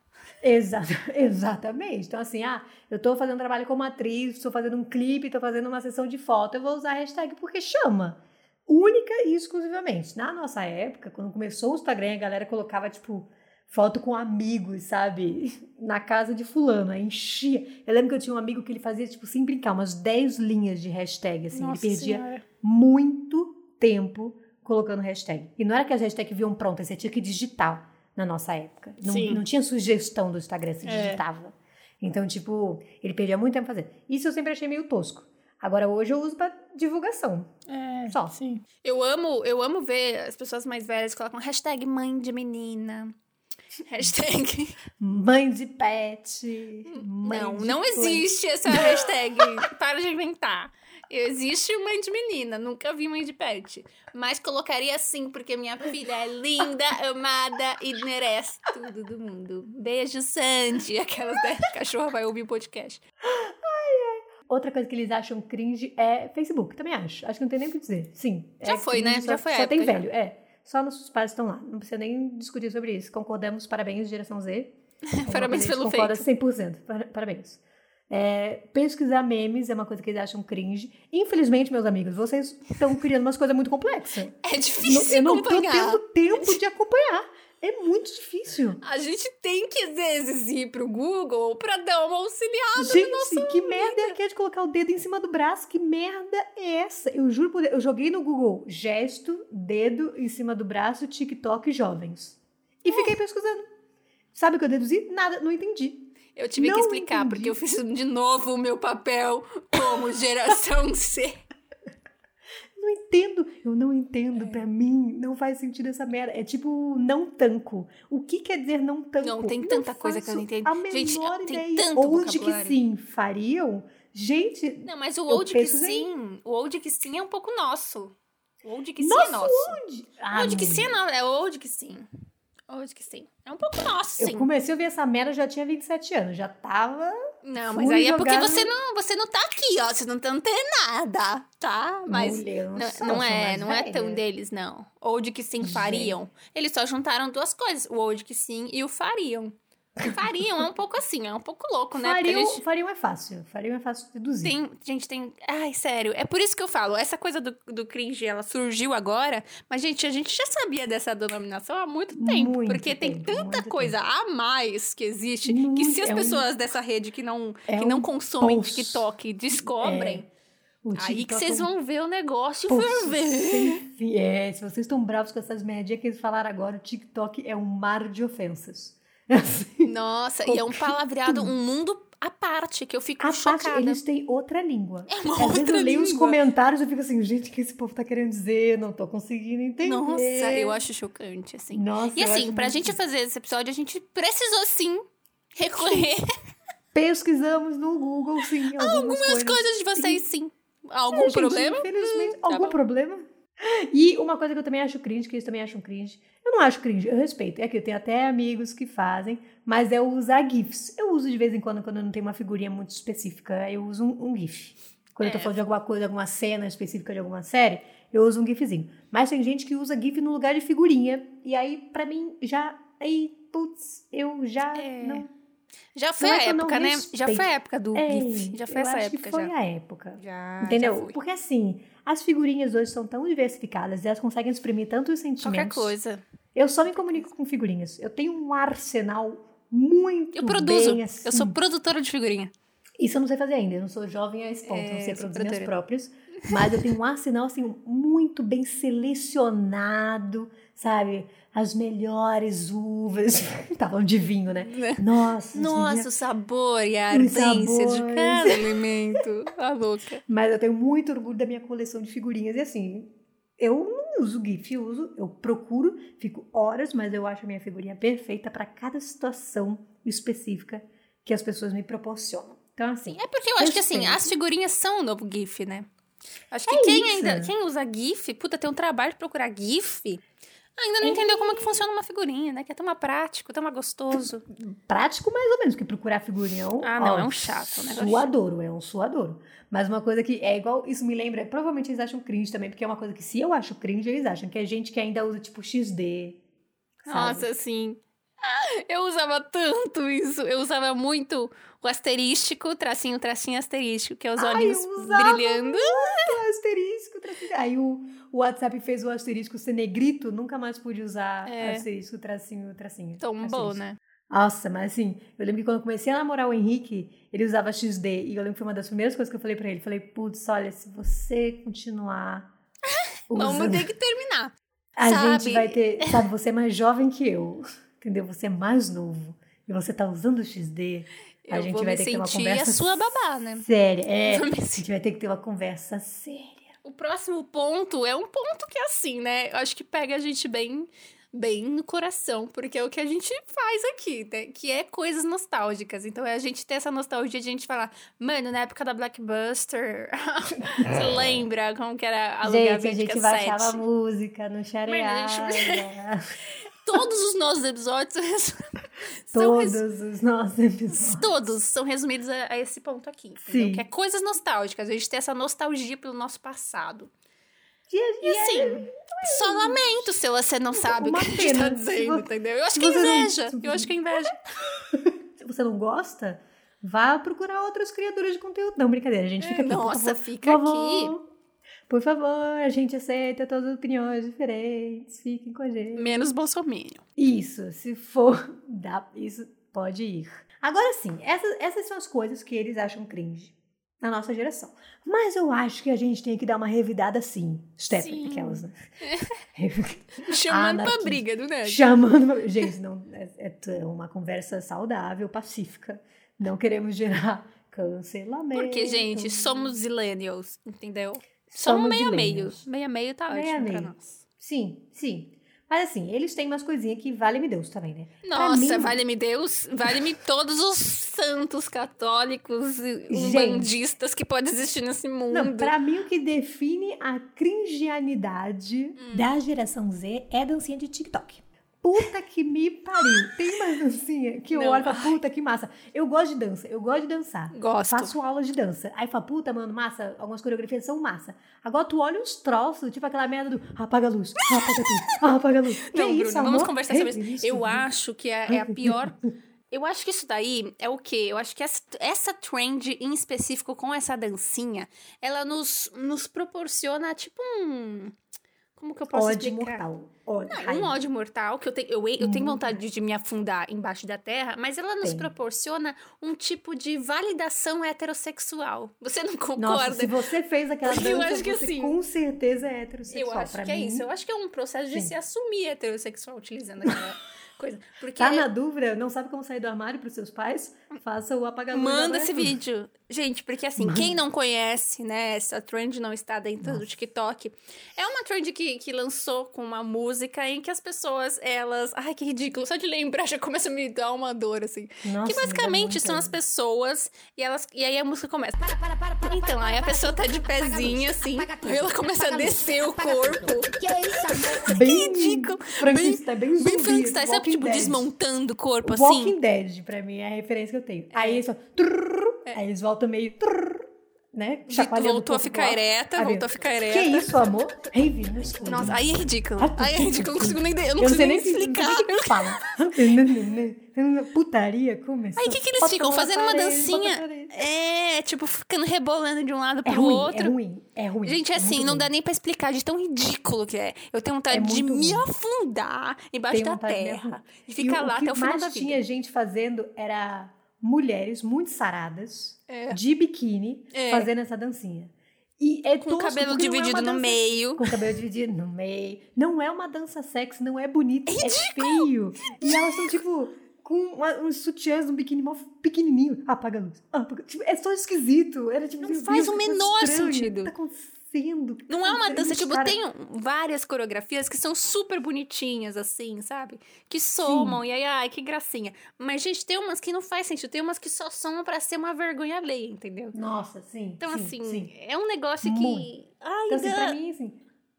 Exa exatamente. Então, assim, ah, eu tô fazendo trabalho como atriz, tô fazendo um clipe, tô fazendo uma sessão de foto, eu vou usar hashtag porque chama. Única e exclusivamente. Na nossa época, quando começou o Instagram, a galera colocava, tipo, foto com amigos, sabe? Na casa de fulano, aí enchia. Eu lembro que eu tinha um amigo que ele fazia, tipo, sem brincar, umas 10 linhas de hashtag, assim. Nossa ele perdia Senhora. muito tempo colocando hashtag. E não era que as hashtags vinham prontas, você tinha que digitar na nossa época. Não, não tinha sugestão do Instagram, você É. digitava. Então, tipo, ele perdia muito tempo fazendo. Isso eu sempre achei meio tosco. Agora, hoje eu uso pra divulgação. É, Só. sim. Eu amo, eu amo ver as pessoas mais velhas colocam hashtag mãe de menina. Hashtag. Mãe de pet. Mãe não, de não existe essa hashtag. Para de inventar. Existe mãe de menina, nunca vi mãe de pet. Mas colocaria sim, porque minha filha é linda, amada e merece tudo do mundo. Beijo, Sandy. Aquelas da cachorra vai ouvir o podcast. Outra coisa que eles acham cringe é Facebook, também acho. Acho que não tem nem o que dizer. Sim. Já é foi, né? cringe, Já só, foi a Só tem época, já. velho, é. Só nossos pais estão lá. Não precisa nem discutir sobre isso. Concordamos, parabéns, geração Z. Parabéns pelo concorda feito. 100%. Par- Parabéns. É, pesquisar memes é uma coisa que eles acham cringe. Infelizmente, meus amigos, vocês estão criando umas coisas muito complexas. É Não- difícil eu não tô tendo tempo de acompanhar. É muito difícil. A gente tem que, às vezes, ir pro Google pra dar uma auxiliada. Gente, que merda é aquela de colocar o dedo em cima do braço? Que merda é essa? Eu juro por Deus, eu joguei no Google gesto, dedo em cima do braço, TikTok jovens. E fiquei pesquisando. Sabe o que eu deduzi? Nada, não entendi. Eu tive que Não explicar, entendi. porque eu fiz de novo o meu papel como geração C. Não entendo. Eu não É. entendo. Pra mim, não faz sentido essa merda. É tipo não tanco. O que quer dizer não tanco? Não, tem tanta coisa que eu não entendo. A menor Gente, tem ideia. tanto Onde que sim fariam? Gente, Não, mas o Eu old que sim, o old que sim é um pouco nosso. O old que sim Nosso é nosso. onde? O Ah, old que não. sim é nosso, é old que sim. Old que sim. É um pouco nosso, Eu sim. comecei a ver essa merda, eu já tinha 27 anos. Já tava. Não, mas aí é porque jogar você no- não, você não tá aqui, ó. Você não tá nada, tá? Mas Mulher, não, não é, não é tão deles, não. Old que sim fariam. Eles só juntaram duas coisas, o old que sim e o fariam. Fariam, é um pouco assim, é um pouco louco, né? Fariam, gente fariam é fácil. Fariam é fácil de deduzir. tem, gente, tem... Ai, sério, é por isso que eu falo, essa coisa do, do cringe, ela surgiu agora, mas, gente, a gente já sabia dessa denominação há muito tempo, Muito porque tem tempo, tanta muito coisa a mais que existe, que Muito, se as é um- pessoas dessa rede que não, é que não um consomem poço. TikTok descobrem, O aí que vocês é um vão ver o negócio poço ferver. É, se vocês estão bravos com essas merdinhas que eles falaram agora, o TikTok é um mar de ofensas. Assim, Nossa, e é um palavreado, um mundo à parte, que eu fico a chocada. parte, eles têm outra língua. É uma Às vezes outra eu leio os comentários e fico assim, gente, o que esse povo tá querendo dizer? Não tô conseguindo entender. Nossa, eu acho chocante, assim. Nossa, E assim, pra muito gente fazer esse episódio, a gente precisou sim recorrer Pesquisamos no Google, sim, algumas, algumas coisas de vocês, sim. Algum É, gente, problema? Infelizmente, Tá algum bom. problema. E uma coisa que eu também acho cringe, que eles também acham cringe. Eu não acho cringe, eu respeito. É que eu tenho até amigos que fazem, mas é usar GIFs. Eu uso de vez em quando, quando eu não tenho uma figurinha muito específica, eu uso um, um GIF. Quando eu tô É. falando de alguma coisa, alguma cena específica de alguma série, eu uso um GIFzinho. Mas tem gente que usa GIF no lugar de figurinha. E aí, pra mim, já. Aí, putz, eu já É. não. Já foi Não a é não época, né? Já foi a época do É, GIF. Já foi eu essa acho época que foi já. a época. Já, Entendeu? já. Porque assim, as figurinhas hoje são tão diversificadas e elas conseguem exprimir tantos Qualquer sentimentos. coisa. Eu só me comunico com figurinhas. Eu tenho um arsenal muito Eu produzo. bem assim. Eu sou produtora de figurinha. Isso eu não sei fazer ainda. Eu não sou jovem a esse ponto. É, não sei produzir produtora. próprias. Mas eu tenho um arsenal assim muito bem selecionado, sabe? As melhores uvas. Estavam de vinho, né? Nossa. as Nossa, melhores- o sabor e a Os ardência de cada alimento. A louca. Mas eu tenho muito orgulho da minha coleção de figurinhas. E assim, eu não uso GIF, eu uso, eu procuro, fico horas, mas eu acho a minha figurinha perfeita para cada situação específica que as pessoas me proporcionam. Então, assim, É porque eu acho que assim, as figurinhas são o novo GIF, né? Acho que É quem isso. ainda, quem usa GIF, puta, tem um trabalho de procurar GIF, ainda não entendeu como é que funciona uma figurinha, né? Que é tão prático, tão gostoso. prático mais ou menos, que procurar figurinha é um, Ah, não, ó, é um chato, é um negócio Suadouro, é um suadouro. Mas uma coisa que é igual, isso me lembra, provavelmente eles acham cringe também, porque é uma coisa que se eu acho cringe, eles acham que é gente que ainda usa tipo XD. sabe? Nossa, assim. Eu usava tanto isso. Eu usava muito o asterístico, tracinho, tracinho, asterístico, que é os Ai, olhinhos brilhando. O asterisco, tracinho. Aí o, o WhatsApp fez o asterisco ser negrito, nunca mais pude usar É. asterisco, tracinho, tracinho. Tombou, asterisco. né? Nossa, mas assim, eu lembro que quando eu comecei a namorar o Henrique, ele usava XD. E eu lembro que foi uma das primeiras coisas que eu falei pra ele. Falei, putz, olha, se você continuar Vamos usando, ter que terminar. a sabe? gente vai ter... Sabe, você é mais jovem que eu, entendeu? Você é mais novo. E você tá usando o XD. A Eu gente vou vai me ter que ter uma sentir conversa a sua babá, né? séria. É, a gente vai ter que ter uma conversa séria. O próximo ponto é um ponto que é assim, né? Eu acho que pega a gente bem, bem no coração, porque é o que a gente faz aqui, né? Que é coisas nostálgicas. Então é a gente ter essa nostalgia de a gente falar, mano, na época da Blackbuster, você lembra como que era alugar gente, a gente baixava música no Shareada. Todos os nossos episódios res- Todos os nossos episódios. Todos são resumidos a, a esse ponto aqui. Sim. Que é coisas nostálgicas. A gente tem essa nostalgia pelo nosso passado. E a E assim, só lamento se você não sabe o Uma que a gente tá dizendo, você- entendeu? Eu acho que é você não- inveja. Eu acho que é inveja. Se você não gosta, vá procurar outros criadores de conteúdo. Não, brincadeira, a gente fica aqui. Nossa, fica favor. Por favor, a gente aceita todas as opiniões diferentes. Fiquem com a gente. Menos Bolsonaro. Isso, se for, dá, isso pode ir. Agora sim, essas, essas são as coisas que eles acham cringe na nossa geração. Mas eu acho que a gente tem que dar uma revidada sim. Step, Sim. aquelas, né? Chamando pra briga do Ned. Chamando. Gente, não, é, é t- uma conversa saudável, pacífica. Não queremos gerar cancelamento. Porque, gente, somos zillennials, entendeu? Somos meio a meio. Meio a meio tá Meio ótimo pra nós. Sim, sim. Mas assim, eles têm umas coisinhas que vale-me Deus também, né? Nossa, mim- vale-me Deus, vale-me todos os santos católicos e umbandistas que pode existir nesse mundo. Não, pra mim o que define a cringianidade Hum. da geração Z é a dancinha de TikTok. Puta que me pariu. Tem uma dancinha que eu Não, olho e falo, puta que massa. Eu gosto de dança, eu gosto de dançar. Gosto. Faço aula de dança. Aí fala, puta, mano, massa. Algumas coreografias são massa. Agora tu olha uns troços, tipo aquela merda do apaga a luz, apaga tudo, apaga a luz. Que Não, isso, Bruno, vamos amor? conversar sobre É isso. Eu acho que é, é a pior Eu acho que isso daí é o quê? Eu acho que essa, essa trend em específico com essa dancinha, ela nos, nos proporciona tipo um. Como que eu posso Ódio explicar? mortal. Ódio, raiva. um ódio mortal, que eu tenho, eu, eu tenho vontade de, de me afundar embaixo da terra, mas ela nos Tem. proporciona um tipo de validação heterossexual. Você não concorda? Nossa, se você fez aquela Porque eu dança, acho que você assim, com certeza é heterossexual. eu acho Pra que é mim, isso. Eu acho que é um processo de Sim. se assumir heterossexual utilizando aquela coisa. Porque Tá na dúvida? Não sabe como sair do armário pros seus pais? Faça o apagador. Manda da esse vídeo. Gente, porque assim, Manda. quem não conhece, né, essa trend não está dentro do TikTok. É uma trend que, que lançou com uma música em que as pessoas, elas. Ai, que ridículo. Só de lembrar já começa a me dar uma dor, assim. Nossa, que basicamente são as pessoas e elas. E aí a música começa. Então, aí a pessoa tá de pezinho, assim. Aí ela começa a descer o corpo. Bem ridículo. Frankenstein, bem, zumbi. Bem Frankenstein, sabe? Tipo, Dead. desmontando o corpo, assim. Walking Dead, pra mim, é a referência que eu tenho. Aí eles falam... trrr, Aí eles voltam meio... trrr, né? Voltou o a ficar alto. ereta, voltou a ficar Que ereta. isso, amor? Escuro. Nossa, aí é ridículo. Aí é ridículo, eu não consigo nem, eu não consigo sei nem explicar. Nem o que fala. Putaria começou. Aí o que, que eles Bota ficam fazendo uma parede, na dancinha? É, tipo, ficando rebolando de um lado É pro ruim, outro. é ruim, é ruim. Gente, é assim, muito não ruim. dá nem pra explicar de tão ridículo que é. Eu tenho vontade É de muito me ruim. afundar embaixo Tenho da terra. E ficar o- lá o que até o final mais da vida. tinha gente fazendo era mulheres muito saradas, É. de biquíni, É. fazendo essa dancinha. E é Com o cabelo é dividido uma no meio. Com o cabelo dividido no meio. Não é uma dança sexy, não é bonita, é, feio. E elas estão, tipo, com uma- uns sutiãs, um biquíni mó pequenininho. Apaga a luz. Apaga- tipo, é só esquisito. Era, tipo, Não faz Deus, o coisa menor sentido. O que tá acontecendo? O que tá Não é uma acontecendo? dança, tipo, cara. tem várias coreografias que são super bonitinhas, assim, sabe? Que somam, e aí, ai, que gracinha. Mas, gente, tem umas que não faz sentido, tem umas que só são pra ser uma vergonha alheia, entendeu? Nossa, sim. Então, sim, assim, sim. é um negócio que. Muito. Ai, Então, assim, pra mim, assim,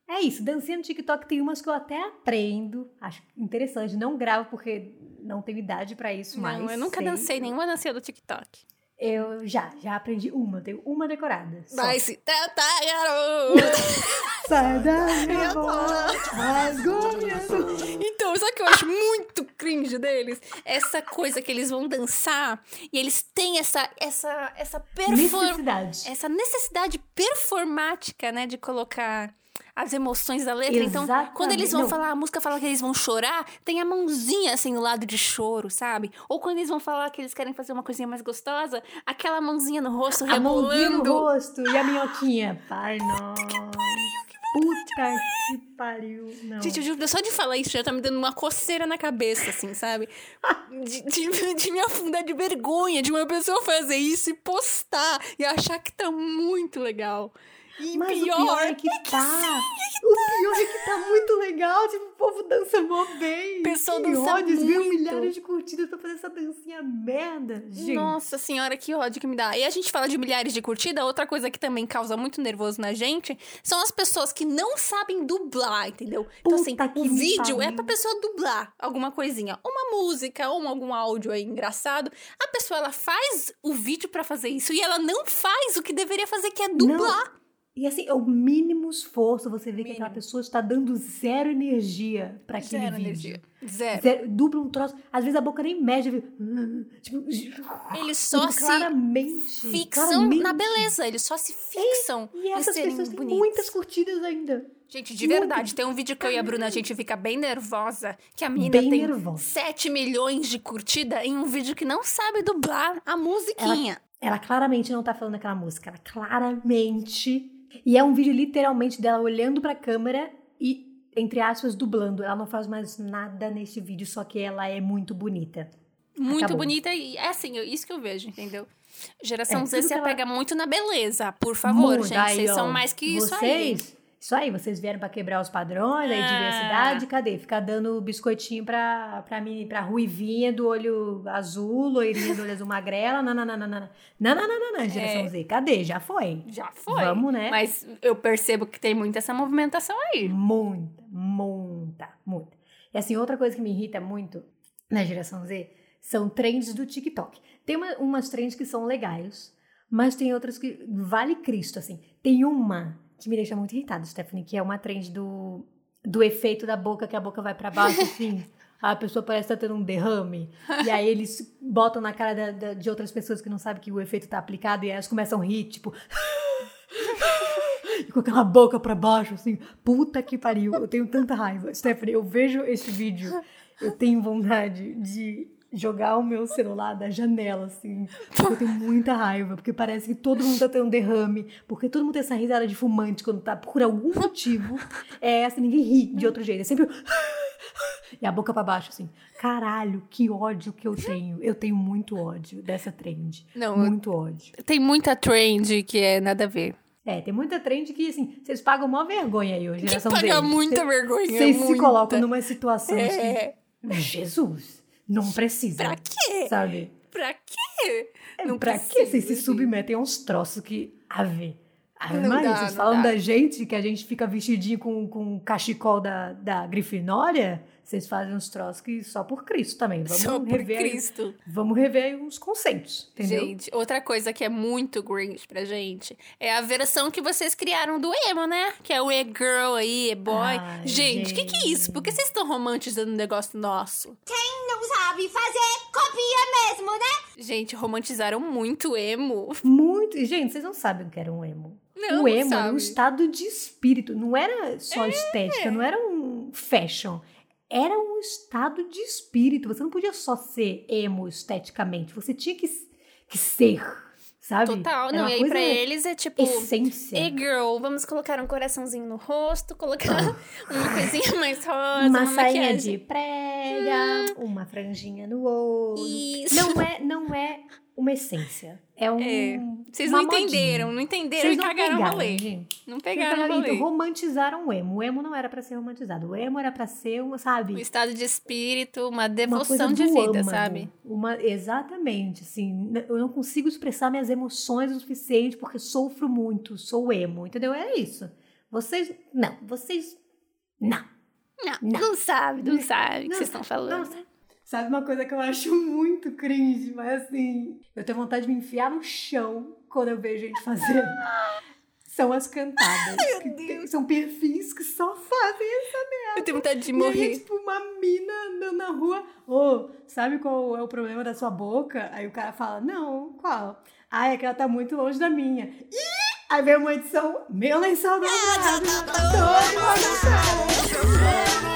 é isso. Dancinha no TikTok tem umas que eu até aprendo. Acho interessante. Não gravo porque não tenho idade pra isso. Não, eu nunca sei. dancei nenhuma dancinha do TikTok. Eu já, já aprendi uma. Tenho uma decorada. só. Vai se tentar, garoto! Sai da minha boca. Então, sabe o que eu acho muito cringe deles? Essa coisa que eles vão dançar e eles têm essa, essa, essa performance. Necessidade. essa necessidade performática, né, de colocar as emoções da letra. Então, Exatamente. quando eles vão Não. falar, a música fala que eles vão chorar, tem a mãozinha assim no lado de choro, sabe? Ou quando eles vão falar que eles querem fazer uma coisinha mais gostosa, aquela mãozinha no rosto A mãozinha no rosto e a minhoquinha. Pai, nossa. Puta que pariu. Não. Gente, eu juro, só de falar isso já tá me dando uma coceira na cabeça, assim, sabe? De, de- de me afundar de vergonha de uma pessoa fazer isso e postar e achar que tá muito legal. E Mas pior, o pior é que tá. O pior é que tá muito legal. Tipo, o povo dança mó bem. Pessoal que dança ódio, muito. milhares de curtidas pra fazer essa dancinha merda. Gente. Nossa senhora, que ódio que me dá. E a gente fala de milhares de curtidas, outra coisa que também causa muito nervoso na gente são as pessoas que não sabem dublar, entendeu? Então, Puta assim, que o vídeo é pariu. pra pessoa dublar alguma coisinha. Uma música ou algum áudio aí engraçado. A pessoa, ela faz o vídeo pra fazer isso e ela não faz o que deveria fazer, que é dublar. E assim, é o mínimo esforço. Você vê que Mínimo. aquela pessoa está dando zero energia pra aquele Zero vídeo. energia. Zero. Zero, dubla um troço. Às vezes a boca nem viu? Tipo, Eles só tipo, se claramente. fixam claramente. na beleza. Eles só se fixam E essas pessoas têm bonitos. muitas curtidas ainda. Gente, de verdade, tem um vídeo que eu e a Bruna, a gente fica bem nervosa, que a menina Bem tem nervosa. 7 milhões de curtida em um vídeo que não sabe dublar a musiquinha. Ela claramente não tá falando aquela música. Ela claramente. E é um vídeo literalmente dela olhando pra câmera e, entre aspas, dublando. Ela não faz mais nada nesse vídeo, só que ela é muito bonita. Muito acabou. bonita e é assim, isso que eu vejo, entendeu? Geração É, Z se que ela- apega muito na beleza, por favor, Muito. gente. Aí, vocês ó, são mais que isso aí. Isso aí, vocês vieram pra quebrar os padrões, aí Ah. diversidade, cadê? Ficar dando biscoitinho pra, pra, mini, pra ruivinha do olho azul, loirinha do olho azul magrela, nananana. Nananana, geração É. Z, cadê? Já foi. Já foi. Vamos, né? Mas eu percebo que tem muita essa movimentação aí. Muita, muita, muita. E assim, outra coisa que me irrita muito na geração Z são trends do TikTok. Tem uma- umas trends que são legais, mas tem outras que vale Cristo, assim. Tem uma que me deixa muito irritada, Stephanie, que é uma trend do, do efeito da boca, que a boca vai pra baixo, assim. a pessoa parece estar tendo um derrame. e aí eles botam na cara da- da- de outras pessoas que não sabem que o efeito tá aplicado e elas começam a rir, tipo. e com aquela boca pra baixo, assim. Puta que pariu, eu tenho tanta raiva. Stephanie, eu vejo esse vídeo, eu tenho vontade de jogar o meu celular da janela, assim. Porque eu tenho muita raiva, porque parece que todo mundo tá tendo um derrame, porque todo mundo tem essa risada de fumante quando tá por algum motivo. É essa, ninguém ri de outro jeito. É sempre. E a boca pra baixo, assim. Caralho, que ódio que eu tenho. Eu tenho muito ódio dessa trend. Não, eu- muito ódio. Tem muita trend que é nada a ver. É, tem muita trend que, assim, vocês pagam mó vergonha aí hoje, Que paga Z. muita Cê- vergonha. Vocês se colocam numa situação É. assim. Jesus, não precisa. Pra quê? Sabe? Pra quê? É, Não pra precisa, que vocês se submetem a uns troços que. Ave. Ave Não Maria, dá, vocês falam dá. da gente, que a gente fica vestidinho com, com o cachecol da, da Grifinória, vocês fazem uns troços que só por Cristo também. Vamos Só por rever aí- Cristo. Vamos rever aí uns conceitos, entendeu? Gente, outra coisa que é muito Grinch pra gente é a versão que vocês criaram do emo, né? Que é o e-girl aí, e-boy. Gente, o que, que é isso? Por que vocês estão romantizando um negócio nosso? Não sabe fazer, copia mesmo, né? Gente, romantizaram muito o emo. Muito. E, gente, vocês não sabem o que era um emo. Não, o emo não era um sabe. estado de espírito. Não era só estética, não era um fashion. Era um estado de espírito. Você não podia só ser emo esteticamente. Você tinha que, que ser, sabe? Total. Não, e aí pra eles é tipo. Essência. E-girl, vamos colocar um coraçãozinho no rosto, colocar uma coisinha mais rosa, uma uma, sainha maquiagem. de prega, uma franjinha no olho. Isso. Não é, não é uma essência. É um. É. Vocês uma não entenderam, não entenderam Vocês não cagaram o pegaram, rolê. gente. Não Vocês pegaram o pegaram- rolê. Então, romantizaram o emo. O emo não era pra ser romantizado. O emo era pra ser uma, sabe? Um estado de espírito, uma uma devoção coisa de vida, âmago. sabe? Uma, exatamente, assim, eu não consigo expressar minhas emoções o suficiente porque sofro muito, sou emo, entendeu? É isso. Vocês, não, vocês, não. Não, Não. não sabe, não sabe o que vocês estão falando. Não, Sabe uma coisa que eu acho muito cringe, mas assim, eu tenho vontade de me enfiar no chão quando eu vejo gente fazendo. São as cantadas. que tem- são perfis que só fazem essa merda. Eu tenho vontade de E aí, morrer. tipo, uma mina andando na rua. Ô, sabe qual é o problema da sua boca? Aí o cara fala, não, qual? Ah, é que ela tá muito longe da minha. Ih! Aí vem uma edição, meu lençol dobrado, todo bagunçado.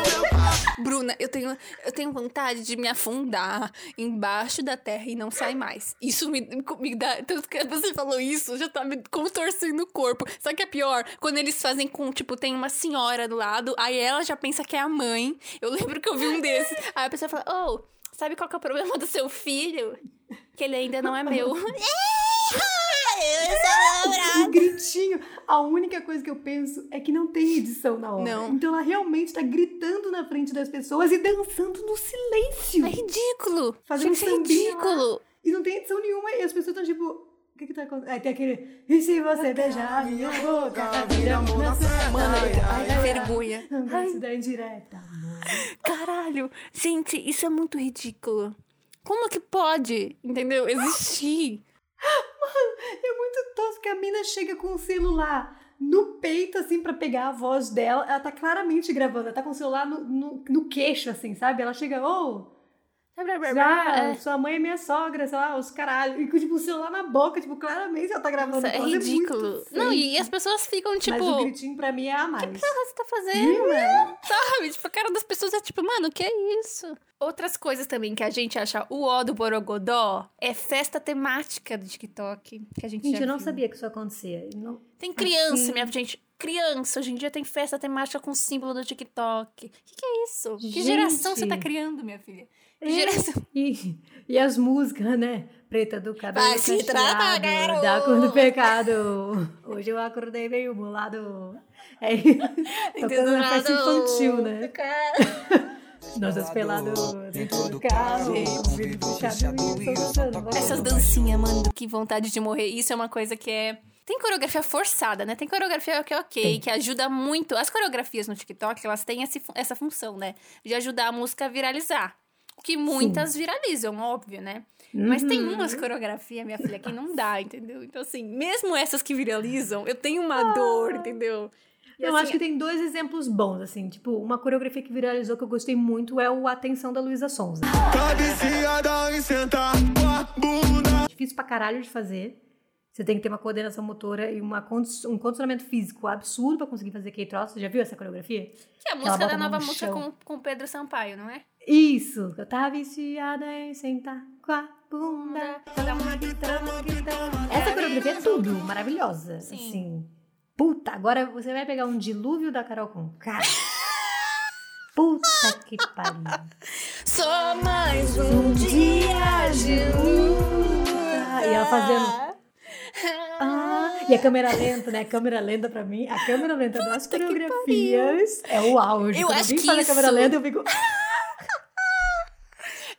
Bruna, eu tenho, eu tenho vontade de me afundar embaixo da terra e não sair mais. Isso me, me dá. Tanto que você falou isso, já tá me contorcendo o corpo. O que é pior? Quando eles fazem com, tipo, tem uma senhora do lado, aí ela já pensa que é a mãe. Eu lembro que eu vi um desses. Aí a pessoa fala, oh, sabe qual que é o problema do seu filho? Que ele ainda não é meu. O gritinho, a única coisa que eu penso é que não tem edição na hora. Não. Então ela realmente tá gritando na frente das pessoas e dançando no silêncio. É ridículo. Fazendo Gente, é sambinha lá. ridículo. E não tem edição nenhuma. E as pessoas estão tipo. O que que tá acontecendo? Aí tem aquele. E se você beijar minha boca, vira amor na sua Mano, Ai, ai, ai, vergonha. Da indireta. Caralho, gente, isso é muito ridículo. Como que pode, entendeu? Existir. É muito tosco que a mina chega com o celular no peito, assim, pra pegar a voz dela. Ela tá claramente gravando. Ela tá com o celular no, no, no queixo, assim, sabe? Ela chega, ô, ah, É, sua mãe é minha sogra, sei lá, os caralho. E com, tipo, o celular na boca, tipo, claramente ela tá gravando. Nossa, é muito ridículo. Não, feio. e as pessoas ficam tipo. Mas o gritinho pra mim é a mais. O que você tá fazendo, mano? Sabe? Tipo, a cara das pessoas é tipo, mano, o que é isso? Outras coisas também que a gente acha o ó do Borogodó é festa temática do TikTok. Que a gente, Gente, já eu não viu. sabia que isso acontecia. Não... Tem criança, Assim. minha gente. Criança, hoje em dia tem festa temática com símbolo do TikTok. O que, que é isso? Que Gente. geração você tá criando, minha filha? É, geração. E, e as músicas, né? Preta do cabelo Vai se tratar, garoto. Da cor do pecado. Hoje eu acordei meio bolado. É, tocando na festa infantil, né? Nós dois pelados dentro do carro. Essas dancinhas, mano, que vontade de morrer. Isso é uma coisa que é. Tem coreografia forçada, né? Tem coreografia que é ok, Tem. que ajuda muito. As coreografias no TikTok, elas têm esse essa função, né? De ajudar a música a viralizar. Que muitas viralizam, óbvio, né? Mas tem Uhum. umas coreografias, minha filha, que não dá, entendeu? Então, assim, mesmo essas que viralizam, eu tenho uma dor, entendeu? E Eu assim, acho que tem dois exemplos bons, assim. Tipo, uma coreografia que viralizou que eu gostei muito é o Atenção da Luísa Sonza. Sentar bunda. Difícil pra caralho de fazer. Você tem que ter uma coordenação motora e uma um condicionamento físico absurdo pra conseguir fazer aquele troço. Você já viu essa coreografia? que é a música da nova no música com, com Pedro Sampaio, não é? Isso! Eu tava viciada em sentar com a bunda. Essa coreografia é tudo, maravilhosa. Sim. Assim. Puta, agora você vai pegar um dilúvio da Carol com K. Puta que pariu. Só mais Um dia junto. E ela fazendo. Ah, e a câmera lenta, né? A câmera lenta pra mim, a câmera lenta das coreografias é o auge. Eu Quando acho que faz a câmera isso- lenta, eu fico.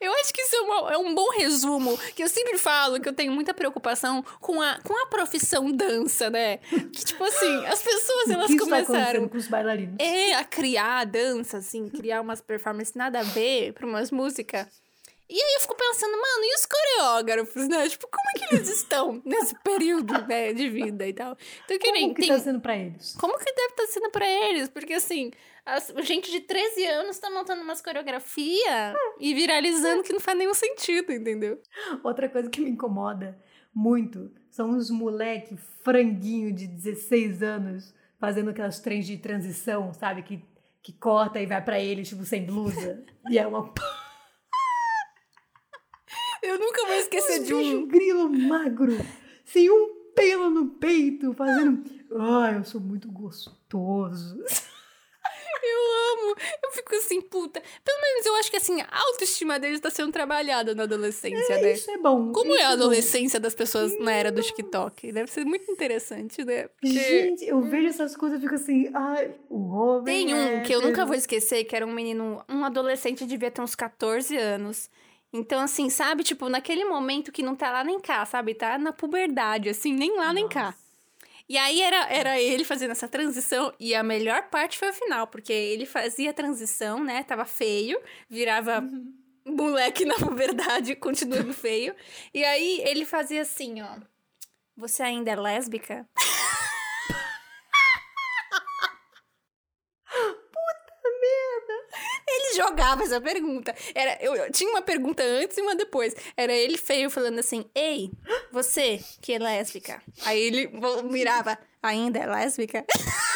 Eu acho que isso é, uma- é um bom resumo, que eu sempre falo que eu tenho muita preocupação com a, com a profissão dança, né? Que, tipo assim, as pessoas, elas isso começaram... com os bailarinos? É, a criar a dança, assim, criar umas performances nada a ver pra umas músicas. E aí eu fico pensando, mano, e os coreógrafos, né? Tipo, como é que eles estão nesse período, né, de vida e tal? Então, que nem Como que tem... tá sendo pra eles? Como que deve estar sendo pra eles? Porque, assim, as- gente de 13 anos tá montando umas coreografia e viralizando que não faz nenhum sentido, entendeu? Outra coisa que me incomoda muito são os moleque franguinho de 16 anos fazendo aquelas trens de transição, sabe? Que, que corta e vai pra ele, tipo, sem blusa. e é uma Eu nunca vou esquecer de um... bicho grilo magro, sem um pelo no peito, fazendo. Ai, eu sou muito gostoso. Eu amo. Eu fico assim, puta. Pelo menos eu acho que, assim, a autoestima deles tá sendo trabalhada na adolescência, né? Isso é bom. Como é a bom. adolescência das pessoas na era do TikTok? Deve ser muito interessante, né? Porque Gente, eu vejo essas coisas e fico assim, ai, o homem. tem um que eu nunca vou esquecer, que era um menino, um adolescente, devia ter uns 14 anos. Então, assim, sabe? Tipo, naquele momento que não tá lá nem cá, sabe? Tá na puberdade, assim, nem lá nem cá. E aí era, era ele fazendo essa transição, e a melhor parte foi o final, porque ele fazia a transição, né? Tava feio, virava moleque na puberdade, continuando feio. E aí ele fazia assim, ó. Você ainda é lésbica? Ele jogava essa pergunta. Era, eu, eu tinha uma pergunta antes e uma depois. Era ele feio falando assim: Ei, você que é lésbica. Aí ele mirava: Ainda é lésbica?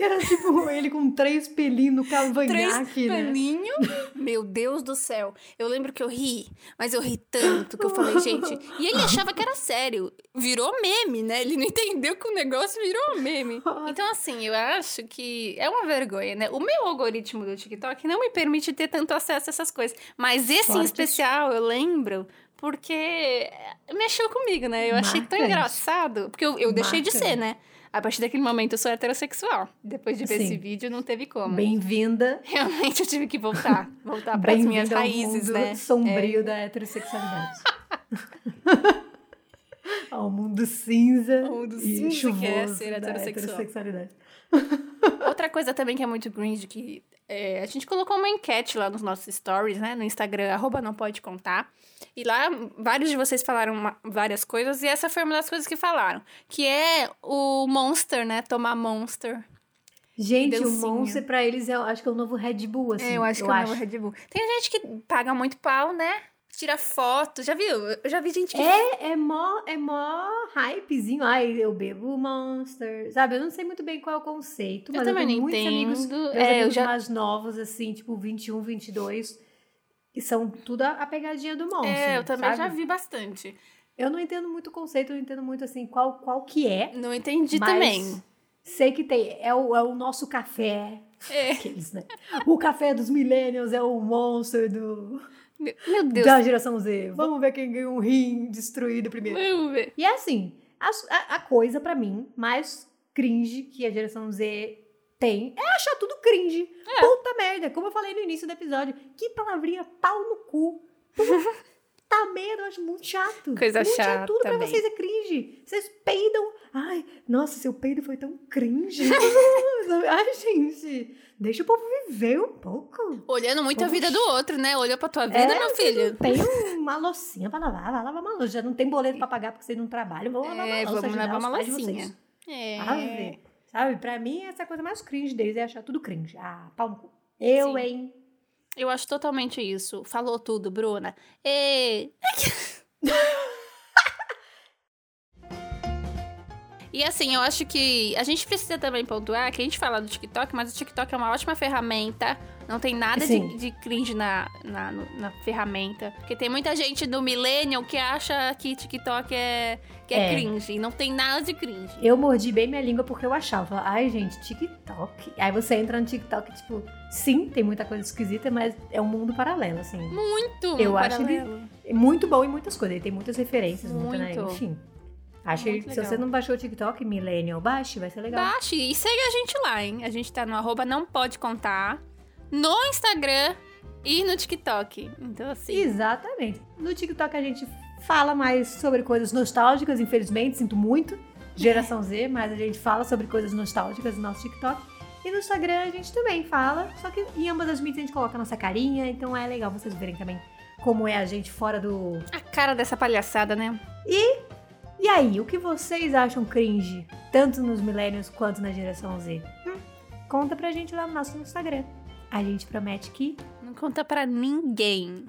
Era tipo ele com três pelinhos no Três cavanhaque, né? paninho. Meu Deus do céu. Eu lembro que eu ri, mas eu ri tanto que eu falei, gente. E ele achava que era sério. Virou meme, né? Ele não entendeu que o negócio virou meme. Então, assim, eu acho que é uma vergonha, né? O meu algoritmo do TikTok não me permite ter tanto acesso a essas coisas. Mas esse em especial, eu lembro. Porque mexeu comigo, né? Eu achei tão engraçado. Porque eu, eu deixei de ser, né? A partir daquele momento eu sou heterossexual. Depois de ver Sim. esse vídeo, não teve como. Bem-vinda. Realmente eu tive que voltar. Voltar para as minhas raízes, mundo né? É. sombrio da heterossexualidade. ao mundo cinza Ao mundo e cinza que é ser heterossexual. heterossexualidade. Outra coisa também que é muito cringe, que é, a gente colocou uma enquete lá nos nossos stories, né? No Instagram, arroba não pode contar. E lá, vários de vocês falaram uma- várias coisas, e essa foi uma das coisas que falaram. Que é o Monster, né? Tomar Monster. Gente, o. Monster pra eles é, acho que é o novo Red Bull, assim. é, eu acho que é o novo Red Bull. Tem gente que paga muito pau, né? Tira foto. Já viu? Eu já vi gente que... É, é mó, é mó hypezinho. Ai, eu bebo Monster. Sabe, eu não sei muito bem qual é o conceito, Eu mas eu, também tenho não muitos amigos, entendo. meus É, eu amigos já- mais novos, assim, tipo 21, 22, e são tudo a, pegadinha do Monster. É, eu também sabe? já vi bastante. Eu não entendo muito o conceito, eu não entendo muito, assim, qual, qual que é. Não entendi mas também. Sei que tem, é o, é o nosso café. É. Aqueles, né? O café dos millennials é o Monster do, Meu Deus. da geração Z. Vamos ver quem ganhou um rim destruído primeiro. Vamos ver. E é assim, a, a- coisa pra mim mais cringe que a geração Z tem é achar tudo cringe. É. Puta merda, como eu falei no início do episódio. Que palavrinha pau no cu. Puta merda, eu acho muito chato. Coisa muito chato. chata Tudo pra também. vocês é cringe. Vocês peidam. Ai, nossa, seu peido foi tão cringe. Ai, gente, deixa o povo viver um pouco. Olhando muito a Poxa. vida do outro, né? Olhou pra tua vida, É, meu filho. Tem uma loucinha pra lavar, vai lavar uma louça. Já não tem boleto pra pagar porque vocês não trabalham, vão lavar É, uma louça. vamos lavar uma loucinha. É. Ave. Sabe? Pra mim, essa é a coisa mais cringe deles, é achar tudo cringe. Ah, pau no cu. Eu, Sim. hein? Eu acho totalmente isso. Falou tudo, Bruna. E... E assim, eu acho que a gente precisa também pontuar que a gente fala do TikTok, mas o TikTok é uma ótima ferramenta. Não tem nada de, de cringe na, na, na ferramenta. Porque tem muita gente do Millennial que acha que TikTok é, que é, É. cringe. E não tem nada de cringe. Eu mordi bem minha língua porque eu achava. Falava, Ai, gente, TikTok. Aí você entra no TikTok, tipo, sim, tem muita coisa esquisita, mas é um mundo paralelo, assim. Muito Eu acho paralelo. É muito bom em muitas coisas. Ele tem muitas referências, muita, né? Muito. Enfim. Acho que se você não baixou o TikTok, Millennial, baixe, vai ser legal. Baixe e segue a gente lá, hein? A gente tá no arroba não pode contar, no Instagram e no TikTok. Então, assim, Exatamente. No TikTok a gente fala mais sobre coisas nostálgicas, infelizmente, sinto muito. Geração Z, mas a gente fala sobre coisas nostálgicas no nosso TikTok. E no Instagram a gente também fala, só que em ambas as mídias a gente coloca a nossa carinha, então é legal vocês verem também como é a gente fora do. a cara dessa palhaçada, né? E aí, o que vocês acham cringe, tanto nos millennials quanto na geração Z? Hum? Conta pra gente lá no nosso Instagram. A gente promete que Não conta pra ninguém.